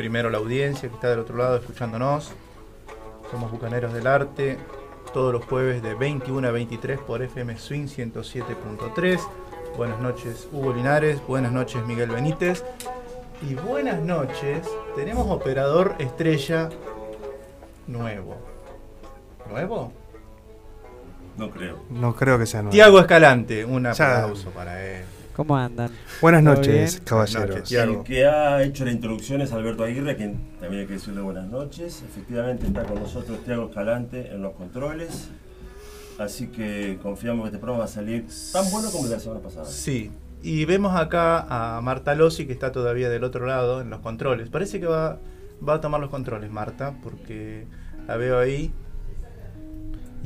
Primero la audiencia que está del otro lado escuchándonos. Somos Bucaneros del Arte, todos los jueves de 21 a 23 por FM Swing 107.3. Buenas noches Hugo Linares, buenas noches Miguel Benítez y buenas noches. Tenemos operador estrella nuevo. ¿Nuevo? No creo. No creo que sea nuevo. Tiago Escalante, un Ya. aplauso para él. ¿Cómo andan? Buenas ¿Todo noches, bien? caballeros. Buenas noches, Tiago. El que ha hecho la introducción es Alberto Aguirre, quien también hay que decirle buenas noches. Efectivamente está con nosotros Tiago Escalante en los controles. Así que confiamos que este programa va a salir tan bueno como la semana pasada. Sí, y vemos acá a Marta Lossi que está todavía del otro lado en los controles. Parece que va, va a tomar los controles Marta, porque la veo ahí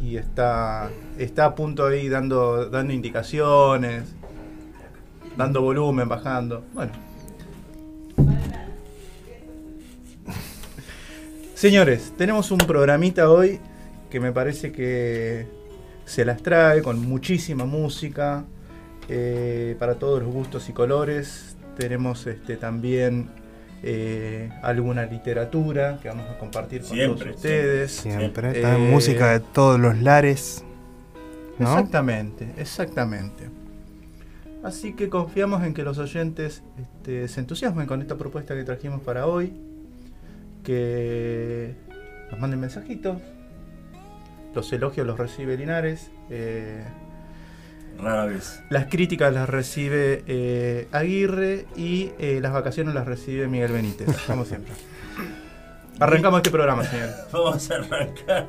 y está, está a punto ahí dando, dando indicaciones, dando volumen, bajando. Bueno. Señores, tenemos un programita hoy que me parece que se las trae con muchísima música eh, para todos los gustos y colores. Tenemos este, también eh, alguna literatura que vamos a compartir con Siempre, todos ustedes. Siempre. Eh, También música de todos los lares. ¿no? Exactamente, exactamente. Así que confiamos en que los oyentes este, se entusiasmen con esta propuesta que trajimos para hoy, que nos manden mensajitos, los elogios los recibe Linares, eh, Rara vez. las críticas las recibe eh, Aguirre y eh, las vacaciones las recibe Miguel Benítez, como siempre. Arrancamos este programa, señor. Vamos a arrancar.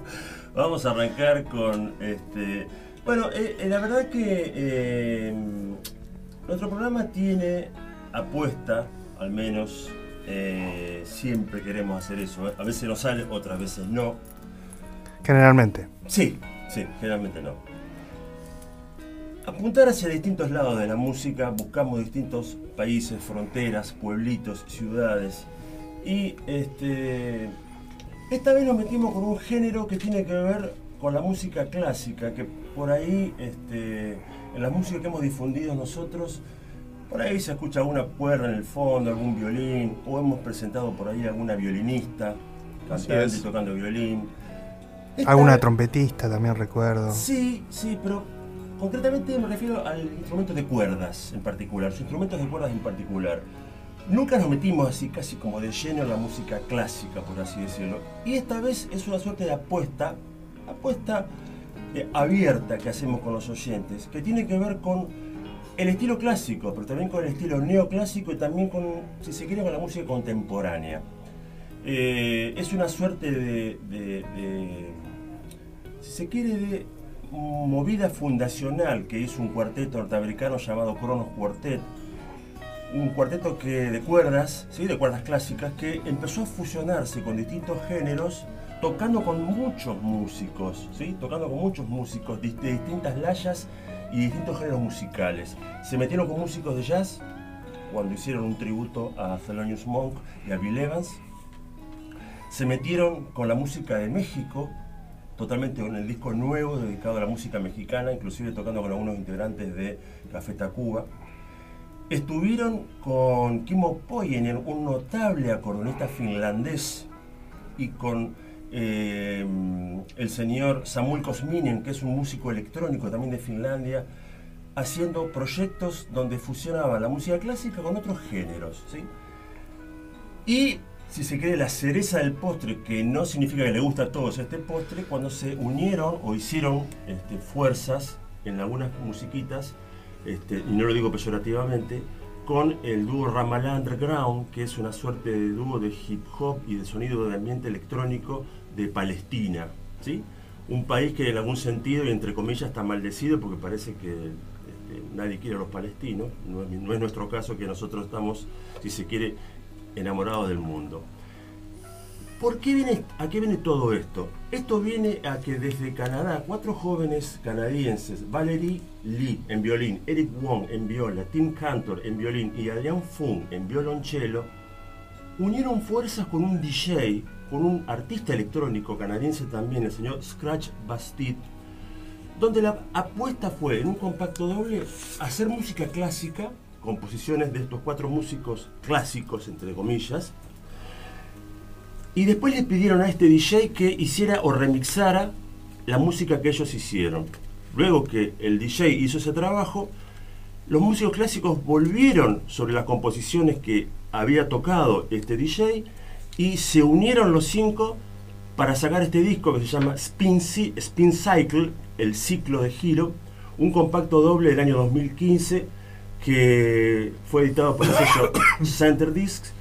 Vamos a arrancar con este. Bueno, eh, la verdad que nuestro programa tiene apuesta, al menos. eh, siempre queremos hacer eso. A veces nos sale, otras veces no. Generalmente. Sí, sí, generalmente no. Apuntar hacia distintos lados de la música, buscamos distintos países, fronteras, pueblitos, ciudades. Y este, esta vez nos metimos con un género que tiene que ver con la música clásica, que por ahí, este, en la música que hemos difundido nosotros, por ahí se escucha alguna cuerda en el fondo, algún violín, o hemos presentado por ahí alguna violinista cantando y tocando violín. Esta Alguna trompetista también recuerdo. Sí, sí, pero concretamente me refiero al instrumento de cuerdas en particular, los instrumentos de cuerdas en particular. Nunca nos metimos así casi como de lleno en la música clásica, por así decirlo. Y esta vez es una suerte de apuesta, apuesta eh, abierta que hacemos con los oyentes, que tiene que ver con el estilo clásico, pero también con el estilo neoclásico y también con, si se quiere, con la música contemporánea. Eh, es una suerte de, si se quiere, de movida fundacional que es un cuarteto norteamericano llamado Kronos Quartet. Un cuarteto que, de cuerdas, ¿sí? de cuerdas clásicas, que empezó a fusionarse con distintos géneros, tocando con muchos músicos, ¿sí? tocando con muchos músicos de, distintas layas y distintos géneros musicales. Se metieron con músicos de jazz cuando hicieron un tributo a Thelonious Monk y a Bill Evans. Se metieron con la música de México, totalmente con el disco nuevo dedicado a la música mexicana, inclusive tocando con algunos integrantes de Café Tacuba. Estuvieron con Kimmo Poyen, un notable acordeonista finlandés, y con eh, el señor Samuel Kosminen, que es un músico electrónico también de Finlandia, haciendo proyectos donde fusionaba la música clásica con otros géneros. ¿sí? Y si se quiere, la cereza del postre, que no significa que le gusta a todos este postre, cuando se unieron o hicieron este, fuerzas en algunas musiquitas, este, y no lo digo peyorativamente, con el dúo Ramallah Underground, que es una suerte de dúo de hip hop y de sonido de ambiente electrónico de Palestina. ¿sí? Un país que en algún sentido, y entre comillas, está maldecido porque parece que este, nadie quiere a los palestinos. No es, nuestro caso que nosotros estamos, si se quiere, enamorados del mundo. ¿Por qué viene, ¿A qué viene todo esto? Esto viene a que desde Canadá, cuatro jóvenes canadienses, Valerie Lee en violín, Eric Wong en viola, Tim Cantor en violín y Adrian Fung en violonchelo, unieron fuerzas con un DJ, con un artista electrónico canadiense también, el señor Scratch Bastid, donde la apuesta fue en un compacto doble hacer música clásica, composiciones de estos cuatro músicos clásicos, entre comillas, y después le pidieron a este DJ que hiciera o remixara la música que ellos hicieron. Luego que el DJ hizo ese trabajo, los músicos clásicos volvieron sobre las composiciones que había tocado este DJ y se unieron los cinco para sacar este disco que se llama Spin, Spin Cycle, el ciclo de giro, un compacto doble del año 2015 que fue editado por el sello Center Discs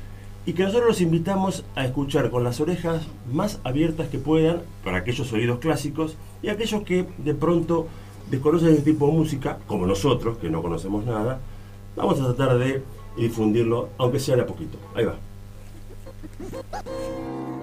y que nosotros los invitamos a escuchar con las orejas más abiertas que puedan para aquellos oídos clásicos y aquellos que de pronto desconocen este tipo de música, como nosotros, que no conocemos nada, vamos a tratar de difundirlo, aunque sea de a poquito. Ahí va. Ha ha ha!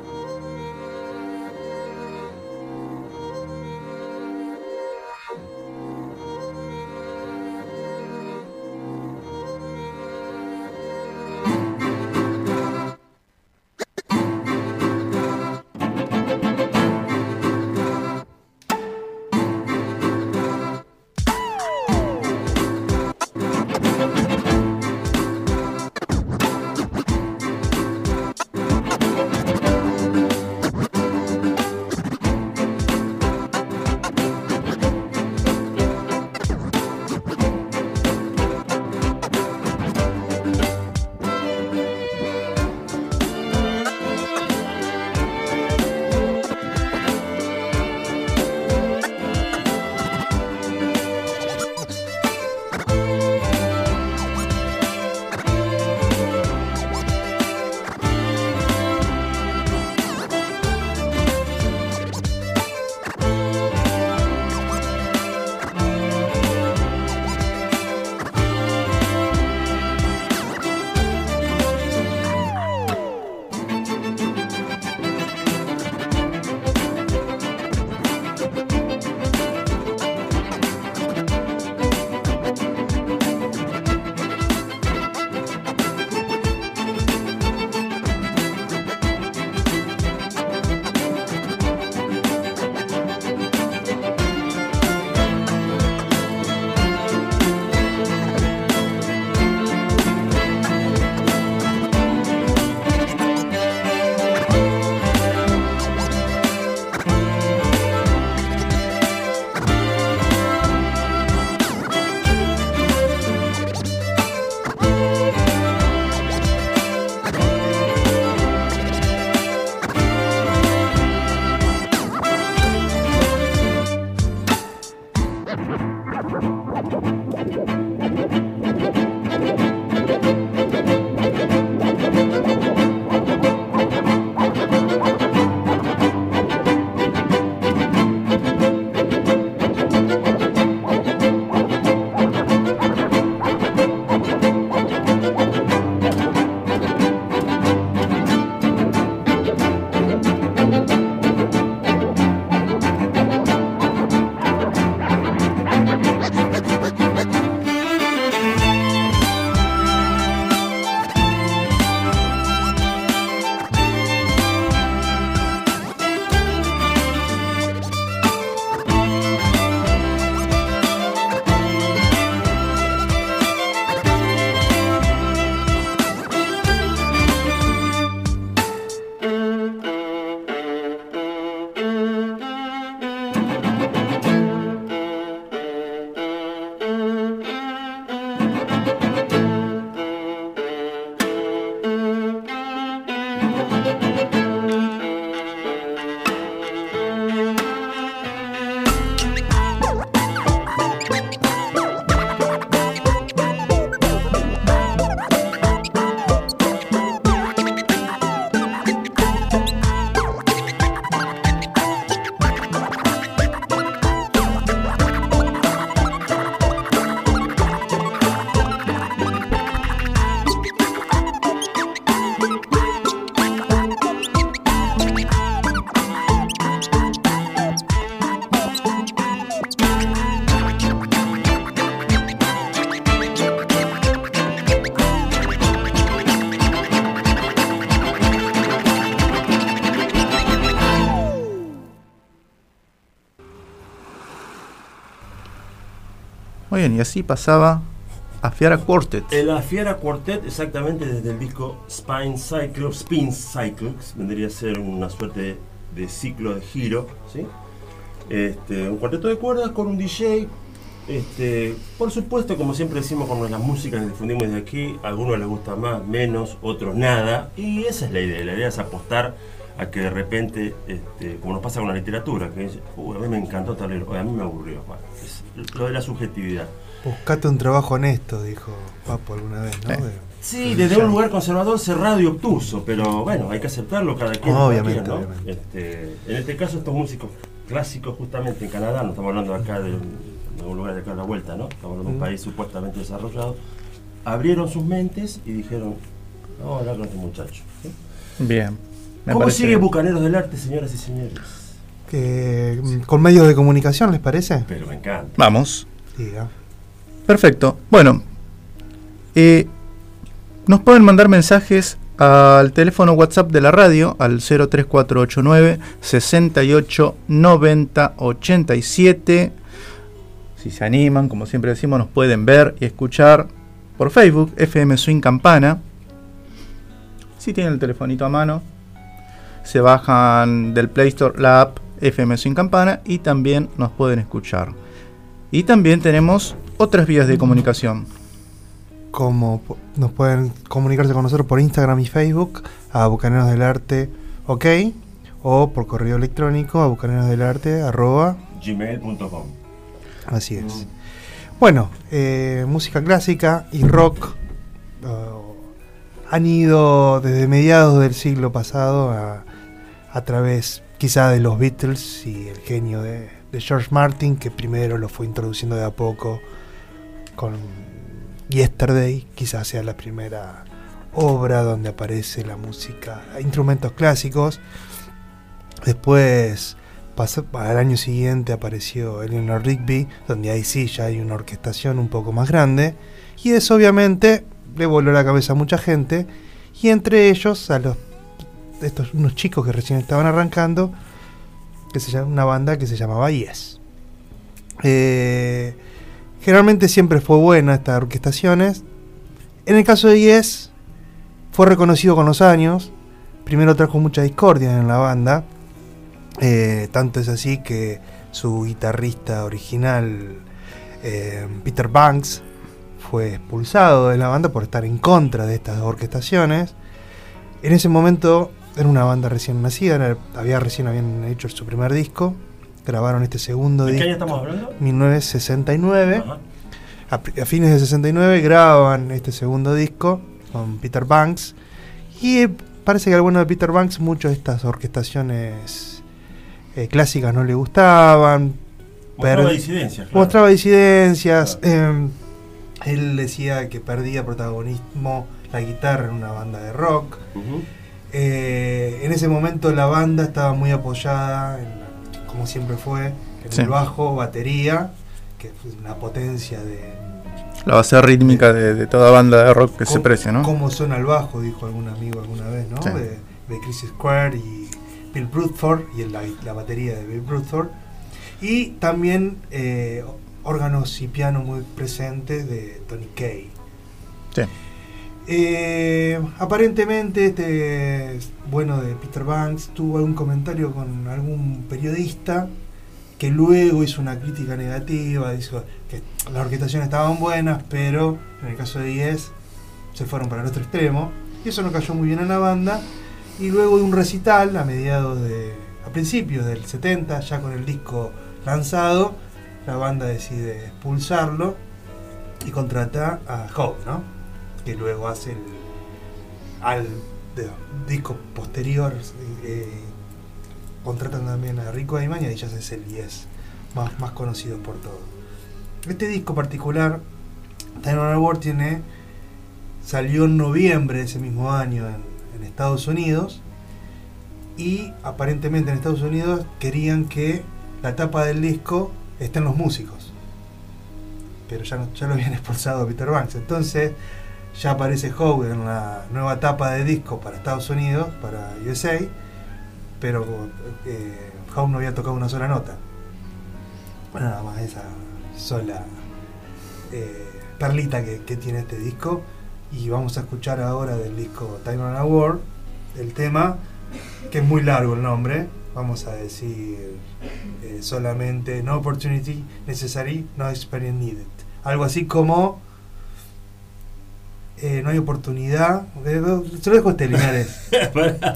Muy bien, y así pasaba a Fiara Quartet. El Fiera Quartet, exactamente desde el disco Spine Cycle, Spin Cycles, vendría a ser una suerte de, ciclo de giro, ¿sí? Este, un cuarteto de cuerdas con un DJ. Este, por supuesto, como siempre decimos con la música que difundimos de aquí, a algunos les gusta más, menos, otros nada. Y esa es la idea. La idea es apostar a que de repente, este, como nos pasa con la literatura, que dice, "Uy, a mí me encantó tal libro, "Uy, a mí me aburrió. Bueno, es lo de la subjetividad. Buscate un trabajo honesto, dijo Papo alguna vez, ¿no? Sí. De- Sí, desde un lugar conservador, cerrado y obtuso, pero bueno, hay que aceptarlo cada quien. cada Obviamente, quien, ¿no? obviamente. Este, en este caso, estos músicos clásicos, justamente en Canadá, no estamos hablando acá de, un- de un lugar de acá a la vuelta, ¿no? Estamos hablando de un Mm. país supuestamente desarrollado, abrieron sus mentes y dijeron, vamos a hablar con este muchacho. ¿sí? Bien. Me ¿Cómo parece sigue. Bucaneros del Arte, señoras y señores? mm, con medios de comunicación, ¿les parece? Pero me encanta. Vamos. Diga. Perfecto. Bueno, eh, nos pueden mandar mensajes al teléfono WhatsApp de la radio al 03489 68 90 87. Si se animan, como siempre decimos, nos pueden ver y escuchar por Facebook, FM Swing Campana. Si tienen el telefonito a mano, se bajan del Play Store la app FM Swing Campana y también nos pueden escuchar. Y también tenemos otras vías de comunicación. Como nos pueden comunicarse con nosotros por Instagram y Facebook a Bucaneros del Arte, ok, o por correo electrónico a bucaneros del arte, arroba, gmail.com. así es. Bueno, eh, música clásica y rock uh, han ido desde mediados del siglo pasado a, a través quizá de los Beatles y el genio de, George Martin, que primero lo fue introduciendo de a poco con Yesterday, quizás sea la primera obra donde aparece la música, instrumentos clásicos. Después, pasó, al año siguiente apareció Eleanor Rigby, donde ahí sí ya hay una orquestación un poco más grande. Y eso obviamente le voló la cabeza a mucha gente. Y entre ellos a los estos unos chicos que recién estaban arrancando, que se llama una banda que se llamaba Yes. Eh, generalmente siempre fue buena estas orquestaciones. En el caso de Yes, fue reconocido con los años. Primero trajo mucha discordia en la banda. Eh, tanto es así que su guitarrista original, eh, Peter Banks, fue expulsado de la banda por estar en contra de estas orquestaciones. En ese momento era una banda recién nacida, era- había recién habían hecho su primer disco, grabaron este segundo ¿De qué disco. año estamos hablando? 1969. Ajá. A, fines de 69 graban este segundo disco con Peter Banks. Y eh, parece que al bueno de Peter Banks muchas de estas orquestaciones eh, clásicas no le gustaban. Mostraba Per- disidencias. claro. Mostraba disidencias. eh, él decía que perdía protagonismo la guitarra en una banda de rock. Ujú. Eh, en ese momento la banda estaba muy apoyada, en como siempre fue, en Sí. el bajo, batería, que es una potencia de... La base rítmica de, de toda banda de rock que se precia, ¿no? Cómo suena el bajo, dijo algún amigo alguna vez, ¿no? Sí. De, de Chris Square y Bill Bruford, y la, la batería de Bill Bruford. Y también eh, órganos y piano muy presentes de Tony Kaye. Sí. Eh, aparentemente este bueno de Peter Banks tuvo algún comentario con algún periodista que luego hizo una crítica negativa, dijo que las orquestaciones estaban buenas, pero en el caso de Yes se fueron para el otro extremo y eso no cayó muy bien en la banda y luego de un recital a mediados de a principios del 70 ya con el disco lanzado la banda decide expulsarlo y contrata a Howe, ¿no? Que luego hace el al disco posterior eh, contratan también a Rico Ayman y ya es el Yes más, más conocido por todo este disco particular Time on War tiene salió en noviembre de ese mismo año en, Estados Unidos y aparentemente en Estados Unidos querían que la tapa del disco estén los músicos. Pero ya, no- ya lo habían expulsado Peter Banks. Entonces ya aparece Howe en la nueva etapa de disco para Estados Unidos, para USA, pero eh, Howe no había tocado una sola nota. Nada más esa sola eh, perlita que, que tiene este disco. Y vamos a escuchar ahora del disco Time on Award el tema, que es muy largo el nombre. Vamos a decir eh, solamente No Opportunity Necessary, No Experience Needed. Algo así como eh, No hay oportunidad. eh, se lo dejo a Linares. Pará.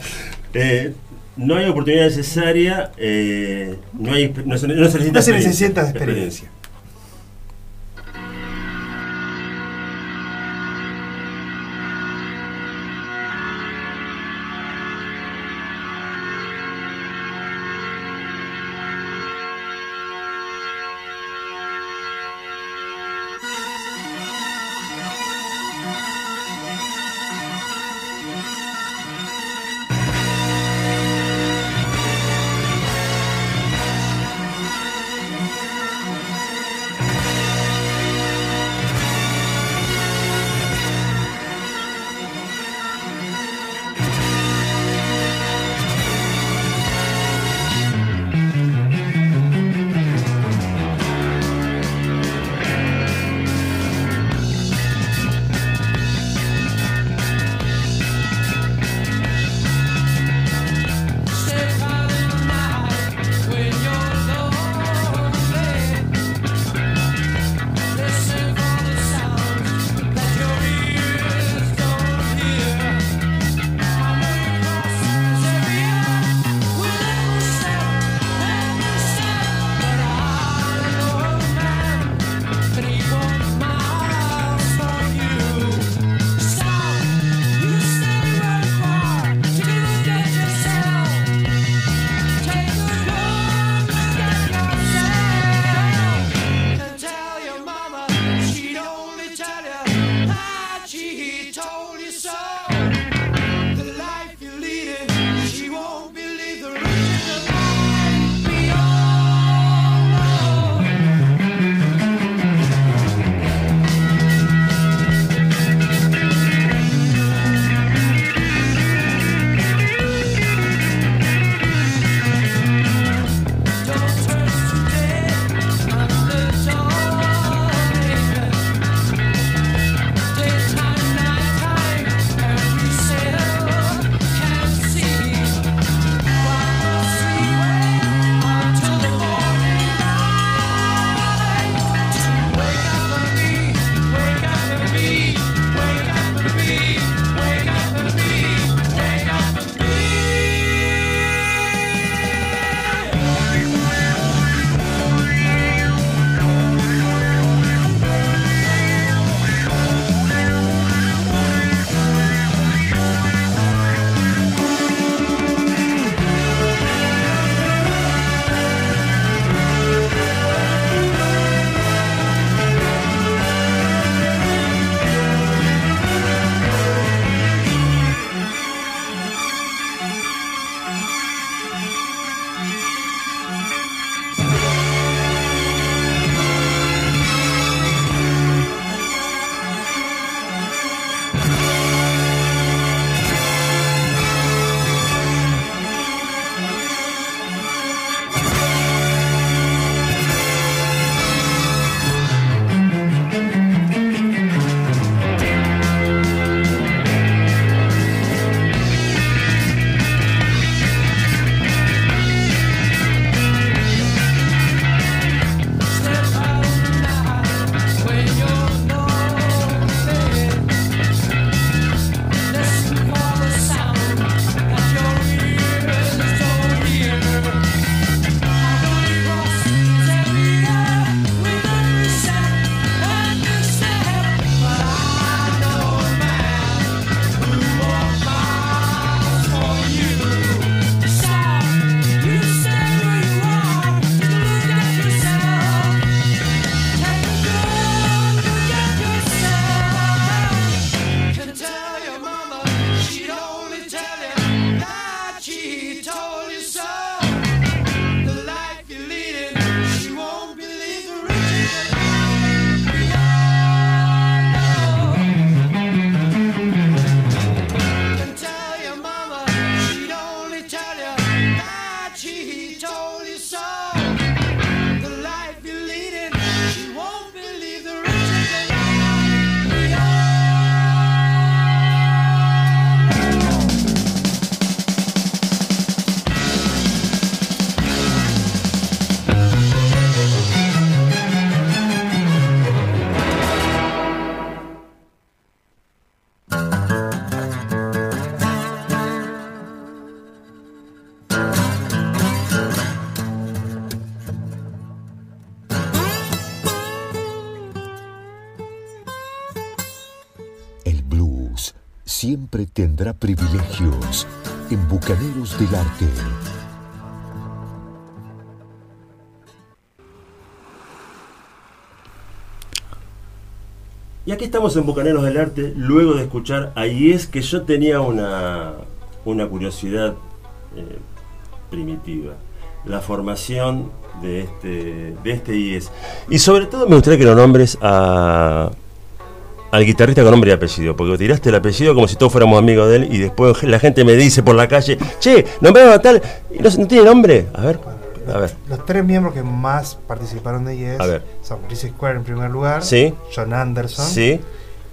Eh, no hay oportunidad necesaria, eh, no, hay, no, se, no se necesita No se experiencia. necesita experiencia. Tendrá privilegios en Bucaneros del Arte. Y aquí estamos en Bucaneros del Arte, luego de escuchar a IES, que yo tenía una, una curiosidad eh, primitiva. La formación de este, de este IES. Y sobre todo me gustaría que lo nombres a, al guitarrista con nombre y apellido, porque tiraste el apellido como si todos fuéramos amigos de él y después la gente me dice por la calle, che, nombrame a tal, y no, no tiene nombre. A ver, a ver. Los tres miembros que más participaron de Yes A ver. son Chris Square en primer lugar, Sí. John Anderson Sí,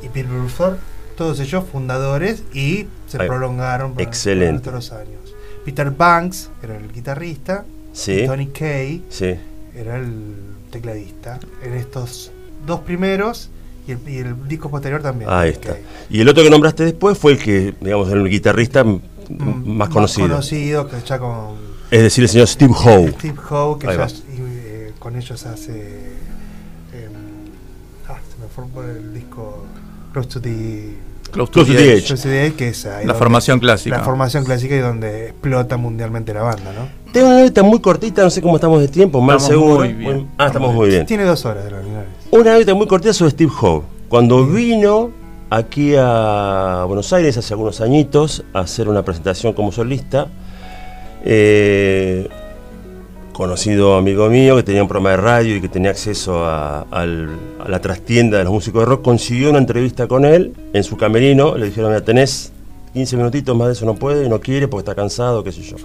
y Peter Bruford, todos ellos fundadores y se prolongaron para- Excelente. los años. Peter Banks era el guitarrista, sí, Tony Kay sí. era el tecladista. En estos dos primeros y el, y el disco posterior también. Ahí está. Y el otro que nombraste después fue el que, digamos, el guitarrista Mm, más conocido. conocido, que ya con Es decir, el señor Steve Howe. Steve Howe, que ya eh, con ellos hace. em, ah, se me fue por el disco Close to the. Close to Close to the the Edge. Edge. Close to the Edge, que es ahí La donde- formación clásica. La formación clásica y donde explota mundialmente la banda, ¿no? Tengo una anécdota muy cortita, no sé cómo estamos de tiempo, mal Estamos seguro. muy bien. Ah, estamos muy bien. Tiene dos horas de los. Una anécdota muy cortita sobre Steve Howe. Cuando vino aquí a Buenos Aires hace algunos añitos a hacer una presentación como solista, eh, conocido amigo mío que tenía un programa de radio y que tenía acceso a, a la trastienda de los músicos de rock, consiguió una entrevista con él en su camerino. Le dijeron, mira, tenés 15 minutitos, más de eso no puede, no quiere porque está cansado, qué sé yo.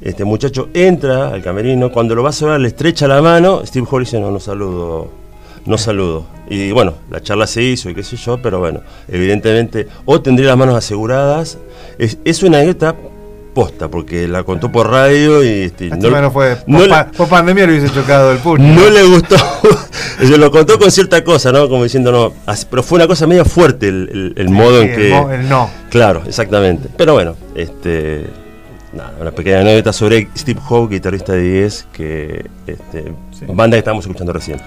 Este muchacho entra al camerino, cuando lo va a saludar le estrecha la mano, Steve Howe dice, no, no saludo, no saludo. Y bueno, la charla se hizo y qué sé yo, pero bueno, evidentemente, o tendría las manos aseguradas. Es, es una anécdota posta, porque la contó por radio y este, Este no, fue. Por, no le- pa- por pandemia lo hubiese chocado el puño. no le gustó. Se lo contó con cierta cosa, ¿no? Como diciendo, no. Pero fue una cosa media fuerte el, el- el modo Sí, en el que. mo- el no. Claro, exactamente. Pero bueno, este. Nada, una pequeña anécdota sobre Steve Howe, guitarrista de 10, que. Este, Sí. Banda que estábamos escuchando recién.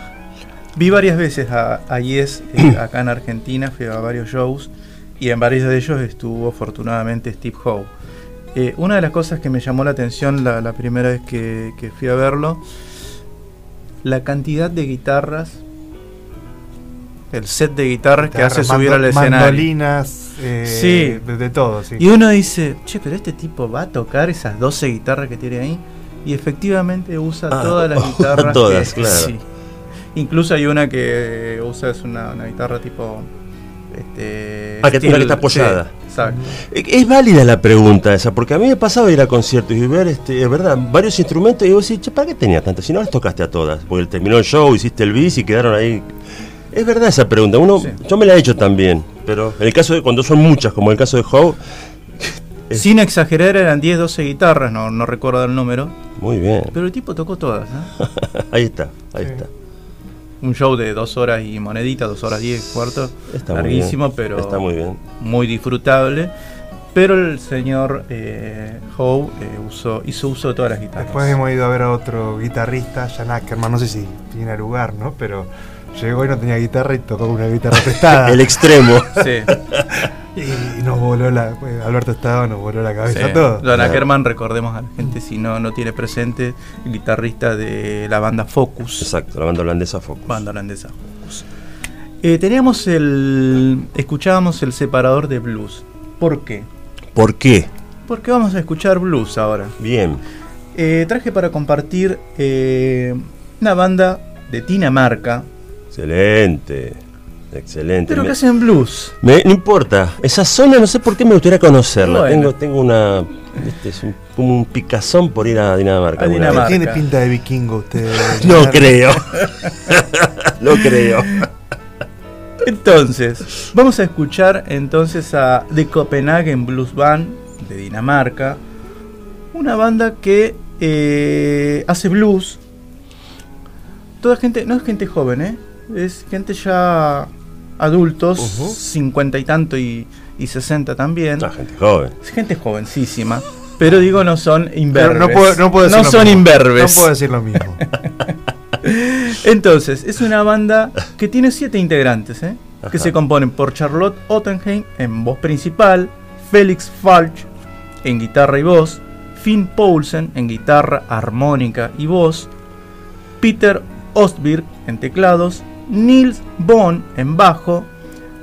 Vi varias veces a, a Yes eh, acá en Argentina, fui a varios shows y en varios de ellos estuvo afortunadamente Steve Howe. Eh, una de las cosas que me llamó la atención la, la primera vez que, que fui a verlo, la cantidad de guitarras, el set de guitarras que hace subir al escenario. Mandolinas, eh, Sí. de, de todo, sí. Y uno dice, che, pero este tipo va a tocar esas 12 guitarras que tiene ahí. Y efectivamente usa Ah, todas las guitarras. todas, que- claro. sí. Incluso hay una que usa, es una, una guitarra tipo. Este, Ah, que tiene steel, que está apoyada. sí, exacto. Eh, Es válida la pregunta esa, porque a mí me pasaba ir a conciertos y ver, este, es verdad, varios instrumentos y vos decís, che, ¿para qué tenía tantas? Si no las tocaste a todas, porque terminó el show, hiciste el bis y quedaron ahí. Es verdad esa pregunta, uno, Sí. yo me la he hecho también, pero en el caso de cuando son muchas, como el caso de Howe, es- Sin exagerar, eran 10, 12 guitarras, no, no recuerdo el número. muy bien, Pero el tipo tocó todas. ¿eh? ahí está, ahí Sí. está. Un show de 2 horas y monedita, 2 horas 10 cuartos. Está muy larguísimo, bien, pero Está muy bien. muy disfrutable. Pero el señor eh, Howe eh, usó, hizo uso de todas las guitarras. Después hemos ido a ver a otro guitarrista, Jan Ackerman, no sé si tiene lugar, ¿no? Pero llegó y no tenía guitarra y tocó con una guitarra prestada. El extremo. Sí, y nos voló la. pues, Alberto Estado nos voló la sí. cabeza a todos. Don Claro. Ackerman, recordemos a la gente si no, no tiene presente, el guitarrista de la banda Focus. Exacto, la banda holandesa Focus. Banda holandesa Focus. Eh, teníamos el. Escuchábamos el separador de blues. ¿Por qué? ¿Por qué? Porque vamos a escuchar blues ahora. Bien. Eh, traje para compartir eh, una banda de Dinamarca, Excelente. Excelente. pero Me- que hacen blues. Me- no importa, esa zona no sé por qué me gustaría conocerla. Bueno. Tengo, tengo una. Este, es un, como un picazón por ir a Dinamarca. A Dinamarca. Tiene pinta de vikingo usted. No creo. no creo. Entonces, vamos a escuchar entonces a The Copenhagen Blues Band de Dinamarca, una banda que eh, hace blues. Toda gente, no es gente joven, ¿eh? Es gente ya adultos, cincuenta y tanto y, y 60 también. No, gente joven. Es gente jovencísima, pero digo no son Pero imberbes. no puedo, no puedo decir No lo son mismo. imberbes. No puedo decir lo mismo. Entonces, es una banda que tiene siete integrantes, ¿eh? que se componen por Charlotte Ottenheim en voz principal, Felix Falch en guitarra y voz, Finn Poulsen en guitarra, armónica y voz, Peter Ostberg en teclados, Nils Bohn en bajo,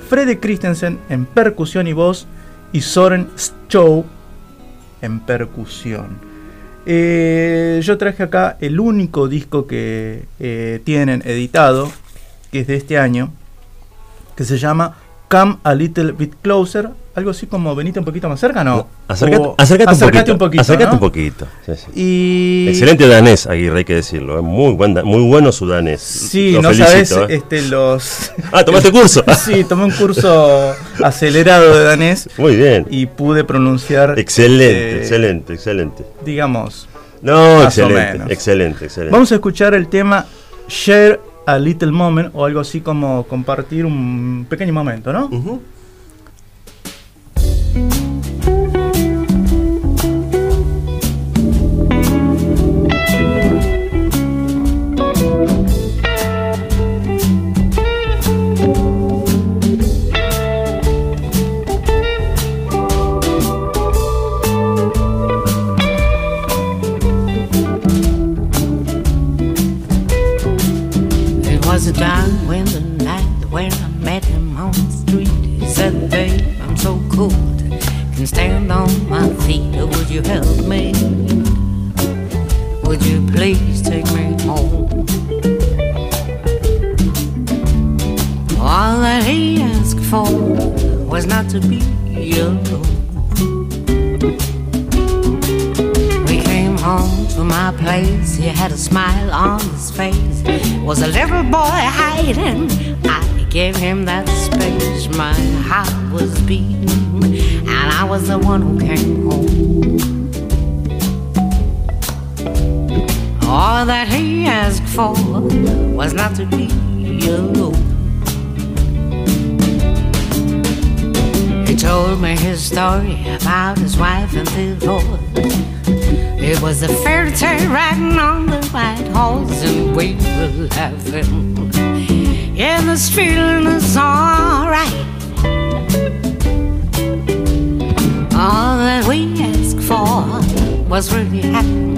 Freddy Christensen en percusión y voz y Soren Stowe en percusión. Eh, yo traje acá el único disco que eh, tienen editado, que es de este año, que se llama Come a Little Bit Closer, algo así como venite un poquito más cerca, ¿no? acércate, O- acércate un poquito. un poquito, ¿no? un poquito. sí, sí. Y Excelente danés, Aguirre, hay que decirlo. ¿eh? Muy, buen muy bueno su danés. Sí, Lo no felicito, sabes ¿eh? este, los... Ah, tomaste curso. sí, tomé un curso acelerado de danés Muy bien. y pude pronunciar... Excelente, eh, excelente, excelente. Digamos. No, excelente, excelente, excelente. Vamos a escuchar el tema Share a Little Moment o algo así como compartir un pequeño momento, ¿no? It was a time when the night when met him on the street. He said, Babe, I'm so cold, can stand on my feet. Would you help me? Would you please take me home? All that he asked for was not to be alone. We came home to my place. He had a smile on his face. Was a little boy hiding. I gave him that space. My heart was beating, and I was the one who came home. All that he asked for was not to be alone. He told me his story about his wife and divorce. It was a fairy tale riding on the white horse, and we were laughing. Yeah, this feeling is alright. All that we asked for was really happening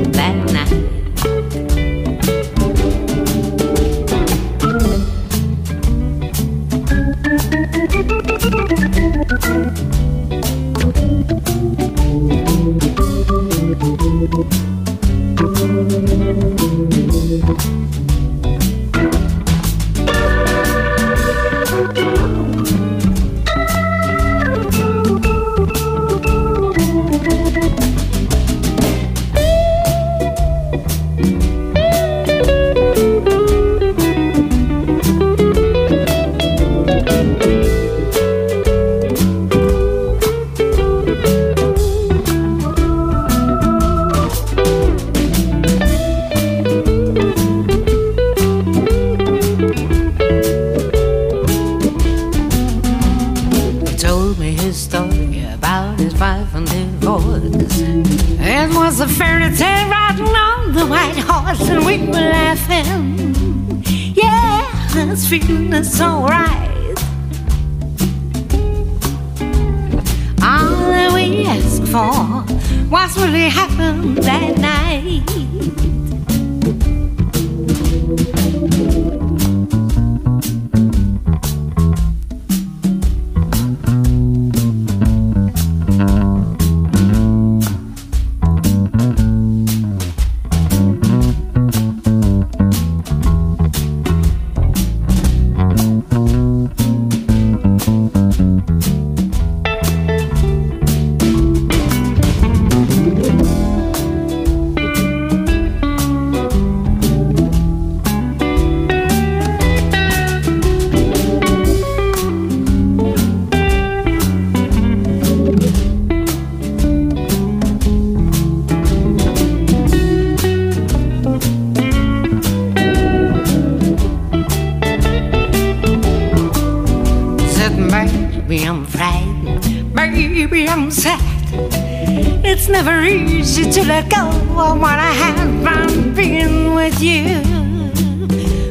What I had fun being with you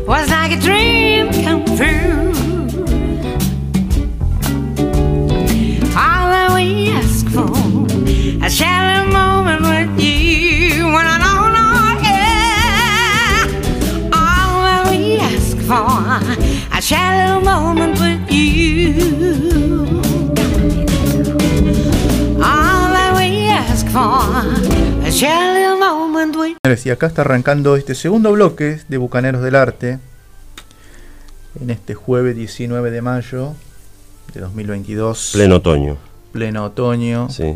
was like a dream come true. All that we ask for, a shallow moment with you when I don't know, yeah. All that we ask for, a shallow moment with you. All that we ask for. Y acá está arrancando este segundo bloque de Bucaneros del Arte. En este jueves 19 de mayo de 2022. Pleno otoño. pleno otoño. Sí.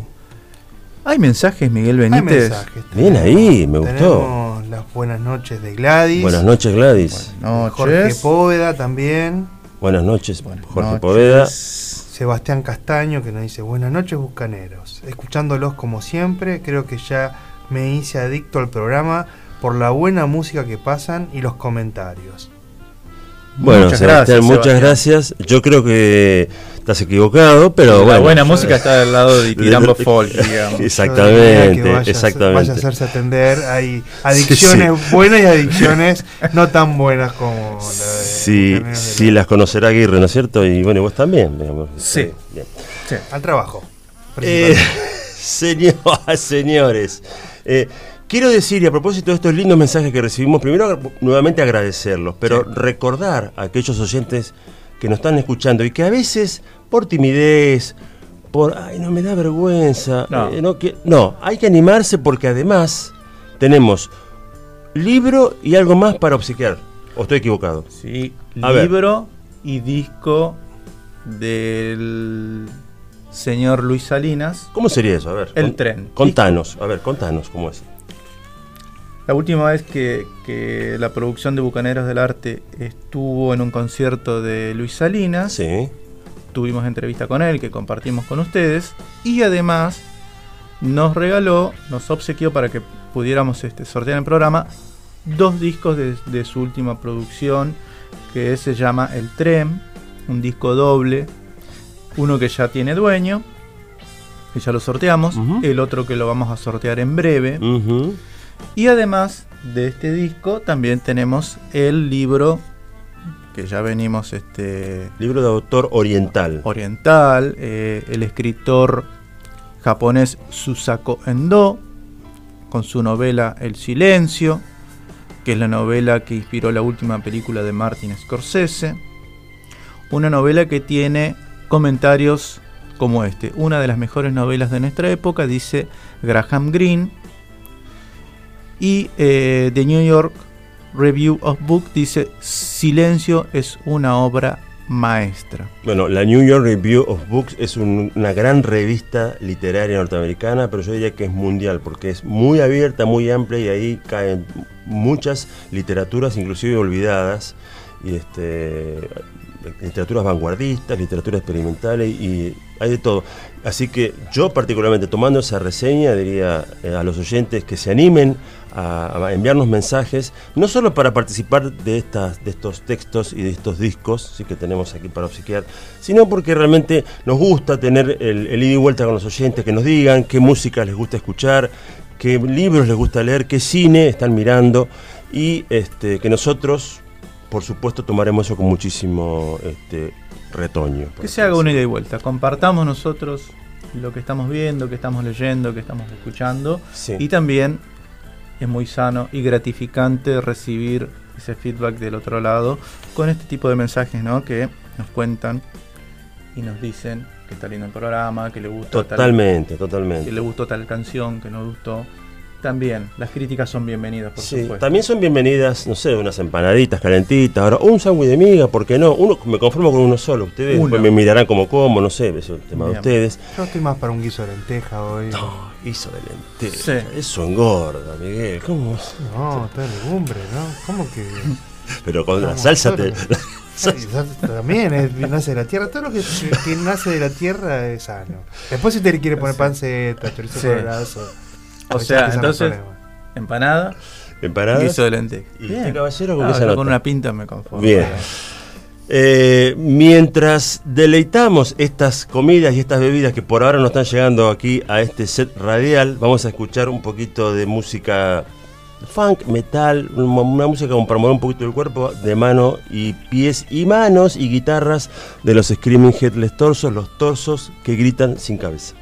¿Hay mensajes, Miguel Hay Benítez? mensajes. Bien ahí, me gustó. Las buenas noches de Gladys. Buenas noches, Gladys. Buenas Jorge noches. Póveda también. Buenas noches, Buenas Jorge noches. Poveda. Sebastián Castaño que nos dice buenas noches buscaneros. Escuchándolos como siempre, creo que ya me hice adicto al programa por la buena música que pasan y los comentarios. Bueno, Muchas Sebastián, gracias, muchas Sebastián. gracias. Yo creo que estás equivocado, pero la bueno. buena música está al lado de Tirambo De- Folk, digamos. Exactamente, vaya, exactamente. Vaya a hacerse atender. Hay adicciones buenas y adicciones no tan buenas como la de Sí, del sí las conocerá Aguirre, ¿no es cierto? Y bueno, y vos también. digamos. Sí. Bien. Sí. Al trabajo. Eh, señor- señores, eh, quiero decir, y a propósito de estos lindos mensajes que recibimos, primero nuevamente agradecerlos, pero Sí. recordar a aquellos oyentes que nos están escuchando y que a veces, por timidez, por, ay, no me da vergüenza, No. eh, no, que- no, hay que animarse porque además tenemos libro y algo más para obsequiar. ¿O estoy equivocado? Sí, A ver. libro y disco del señor Luis Salinas. ¿Cómo sería eso? A ver. El con- tren. Contanos, a ver, contanos cómo es. La última vez que, que la producción de Bucaneros del Arte estuvo en un concierto de Luis Salinas, Sí. tuvimos entrevista con él que compartimos con ustedes y además nos regaló, nos obsequió para que pudiéramos este, sortear en el programa dos discos de, de su última producción que se llama El Tren, un disco doble, uno que ya tiene dueño, que ya lo sorteamos, el otro que lo vamos a sortear en breve. Y además de este disco también tenemos el libro que ya venimos este, Libro de autor oriental. oriental, eh, el escritor japonés Susako Endo, con su novela El Silencio, que es la novela que inspiró la última película de Martin Scorsese. Una novela que tiene comentarios como este. Una de las mejores novelas de nuestra época, dice Graham Greene. Y eh, The New York Review of Book dice Silencio es una obra maestra. Bueno, la New York Review of Books es un- una gran revista literaria norteamericana, pero yo diría que es mundial, porque es muy abierta, muy amplia y ahí caen muchas literaturas, inclusive olvidadas, y este, literaturas vanguardistas, literatura experimental y, hay de todo. Así que yo particularmente tomando esa reseña diría eh, a los oyentes que se animen a, a enviarnos mensajes, no solo para participar de, estas, de estos textos y de estos discos sí que tenemos aquí para obsequiar, sino porque realmente nos gusta tener el, el ida y vuelta con los oyentes, que nos digan qué música les gusta escuchar, qué libros les gusta leer, qué cine están mirando y este, que nosotros, por supuesto, tomaremos eso con muchísimo este, retoño. Que se haga una ida y vuelta. Compartamos nosotros lo que estamos viendo, que estamos leyendo, que estamos escuchando. Sí. Y también es muy sano y gratificante recibir ese feedback del otro lado con este tipo de mensajes, ¿no? Que nos cuentan y nos dicen que está lindo el programa, que le gustó tal, Totalmente, que totalmente. le gustó tal canción, que no gustó. También las críticas son bienvenidas, por Sí, supuesto. también son bienvenidas, no sé, unas empanaditas calentitas, ahora un sándwich de miga, ¿por qué no? Uno, me conformo con uno solo, ustedes Uno. después me mirarán como como, no sé, es el tema de ustedes. Yo estoy más para un guiso de lenteja hoy. No, hizo de lenteja, Sí. eso engorda, Miguel, ¿cómo? No, está legumbre, ¿no? ¿Cómo que.? Pero con la salsa te... También es- nace de la tierra. Todo lo que, que nace de la tierra es sano. Después, si te quiere poner panceta, chorizo Sí. colorazo. O sea, entonces, empanada, ¿Empanadas? guiso de lenteja. ¿Y Bien. usted, caballero, con Ah, con una pinta me conformo. Bien. Eh, mientras deleitamos estas comidas y estas bebidas que por ahora no están llegando aquí a este set radial, vamos a escuchar un poquito de música funk, metal, una, una música como para mover un poquito el cuerpo, de mano y pies y manos y guitarras de los Screaming Headless Torsos, los torsos que gritan sin cabeza.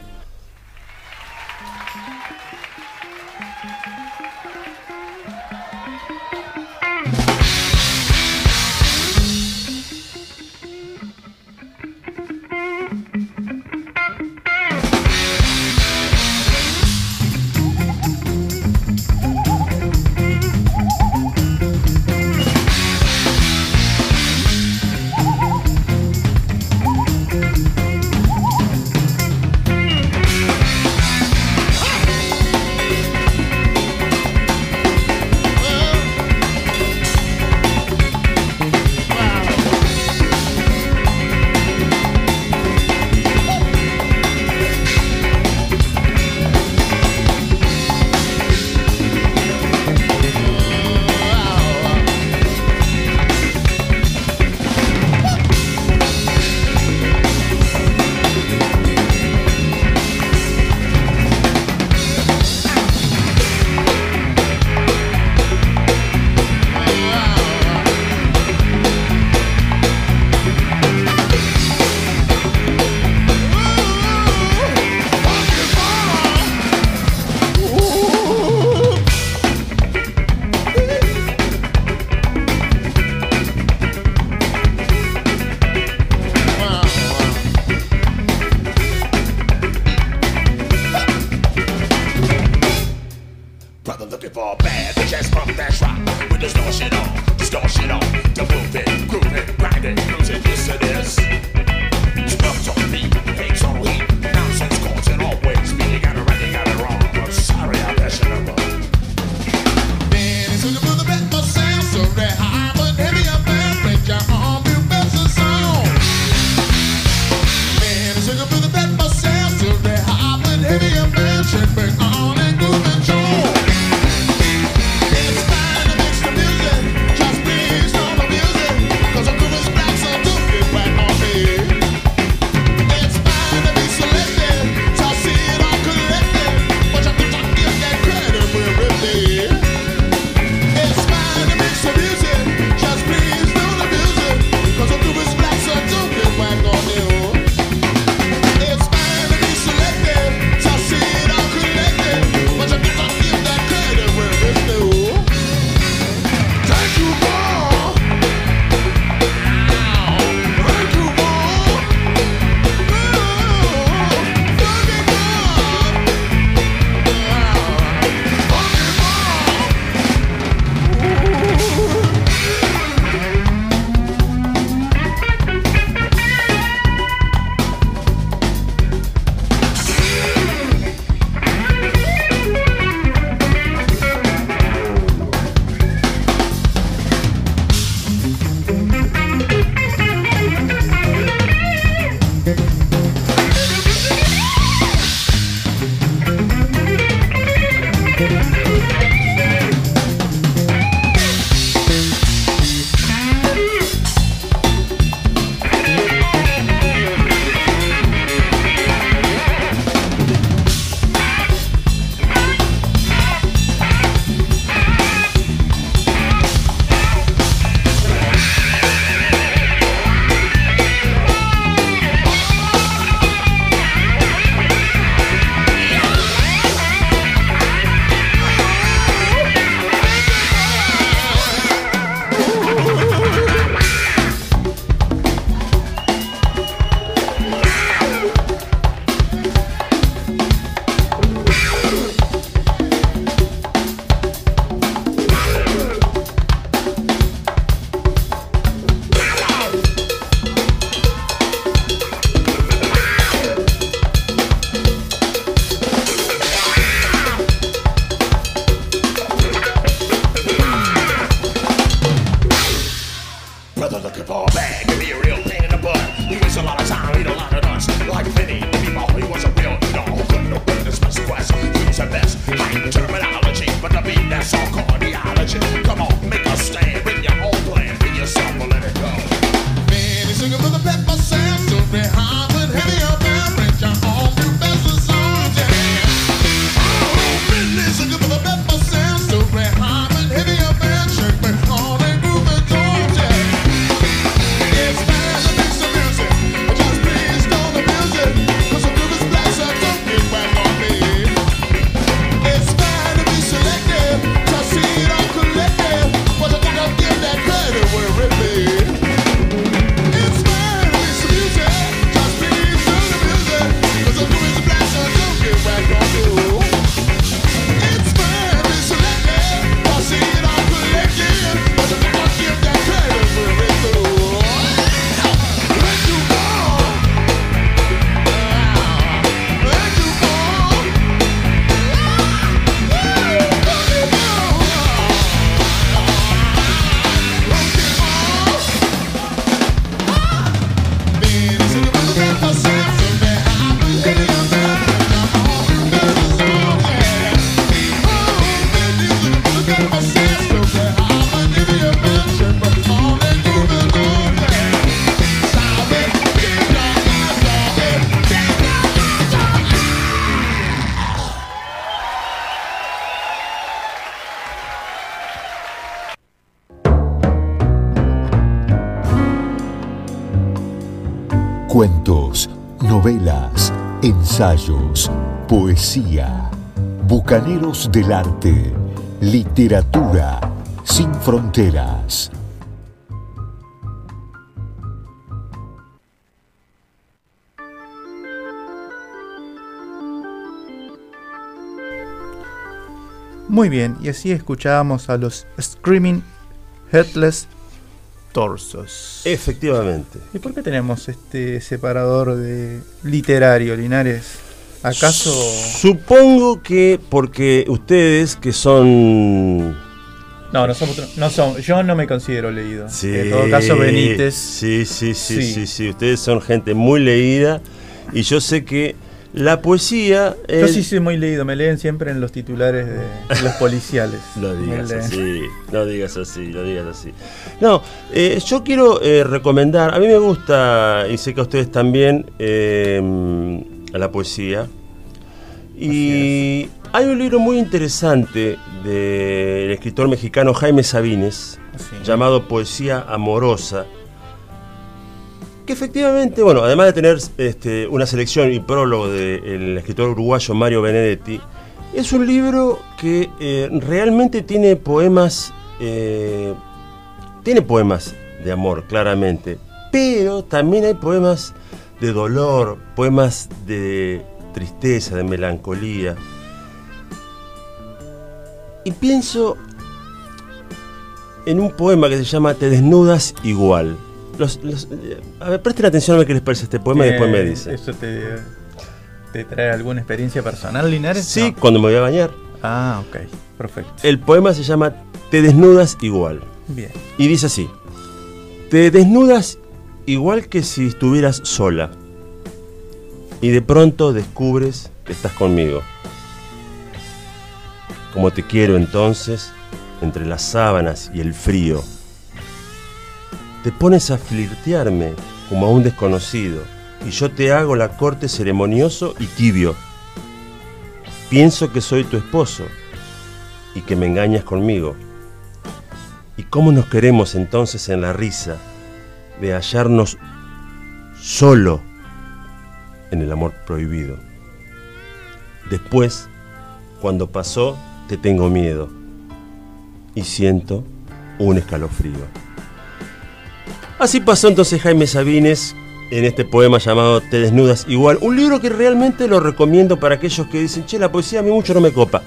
ensayos, poesía, bucaneros del arte, literatura sin fronteras. Muy bien, y así escuchábamos a los Screaming Headless Torsos. Efectivamente. ¿Y por qué tenemos este separador de literario, Linares? ¿Acaso Supongo que porque ustedes que son... No, no somos, no somos- yo no me considero leído. en todo caso, Benítez. Sí, sí, sí, Sí. sí, sí, Ustedes son gente muy leída y yo sé que la poesía... Yo sí soy muy leído, me leen siempre en los titulares de los policiales. No digas así, no digas así, no digas así. No, eh, yo quiero eh, recomendar, a mí me gusta, y sé que a ustedes también, eh, la poesía. Y hay un libro muy interesante del escritor mexicano Jaime Sabines, Sí. llamado Poesía Amorosa, que efectivamente, bueno, además de tener este, una selección y prólogo del escritor uruguayo Mario Benedetti, es un libro que eh, realmente tiene poemas, eh, tiene poemas de amor, claramente, pero también hay poemas de dolor, poemas de tristeza, de melancolía. Y pienso en un poema que se llama Te desnudas igual. Los- los- eh, a ver, presten atención a ver qué les parece este poema y después me Eh, dicen. ¿Eso te, te trae alguna experiencia personal, Linares? Sí, No. cuando me voy a bañar. Ah, ok, perfecto. El poema se llama Te desnudas igual. Bien. Y dice así. Te desnudas igual que si estuvieras sola. Y de pronto descubres que estás conmigo. Como te quiero entonces, entre las sábanas y el frío. Te pones a flirtearme como a un desconocido. Y yo te hago la corte ceremonioso y tibio. Pienso que soy tu esposo y que me engañas conmigo. ¿Y cómo nos queremos entonces en la risa de hallarnos solo en el amor prohibido? Después, cuando pasó, te tengo miedo y siento un escalofrío. Así pasó entonces Jaime Sabines en este poema llamado Te desnudas igual, un libro que realmente lo recomiendo para aquellos que dicen, che, la poesía a mí mucho no me copa.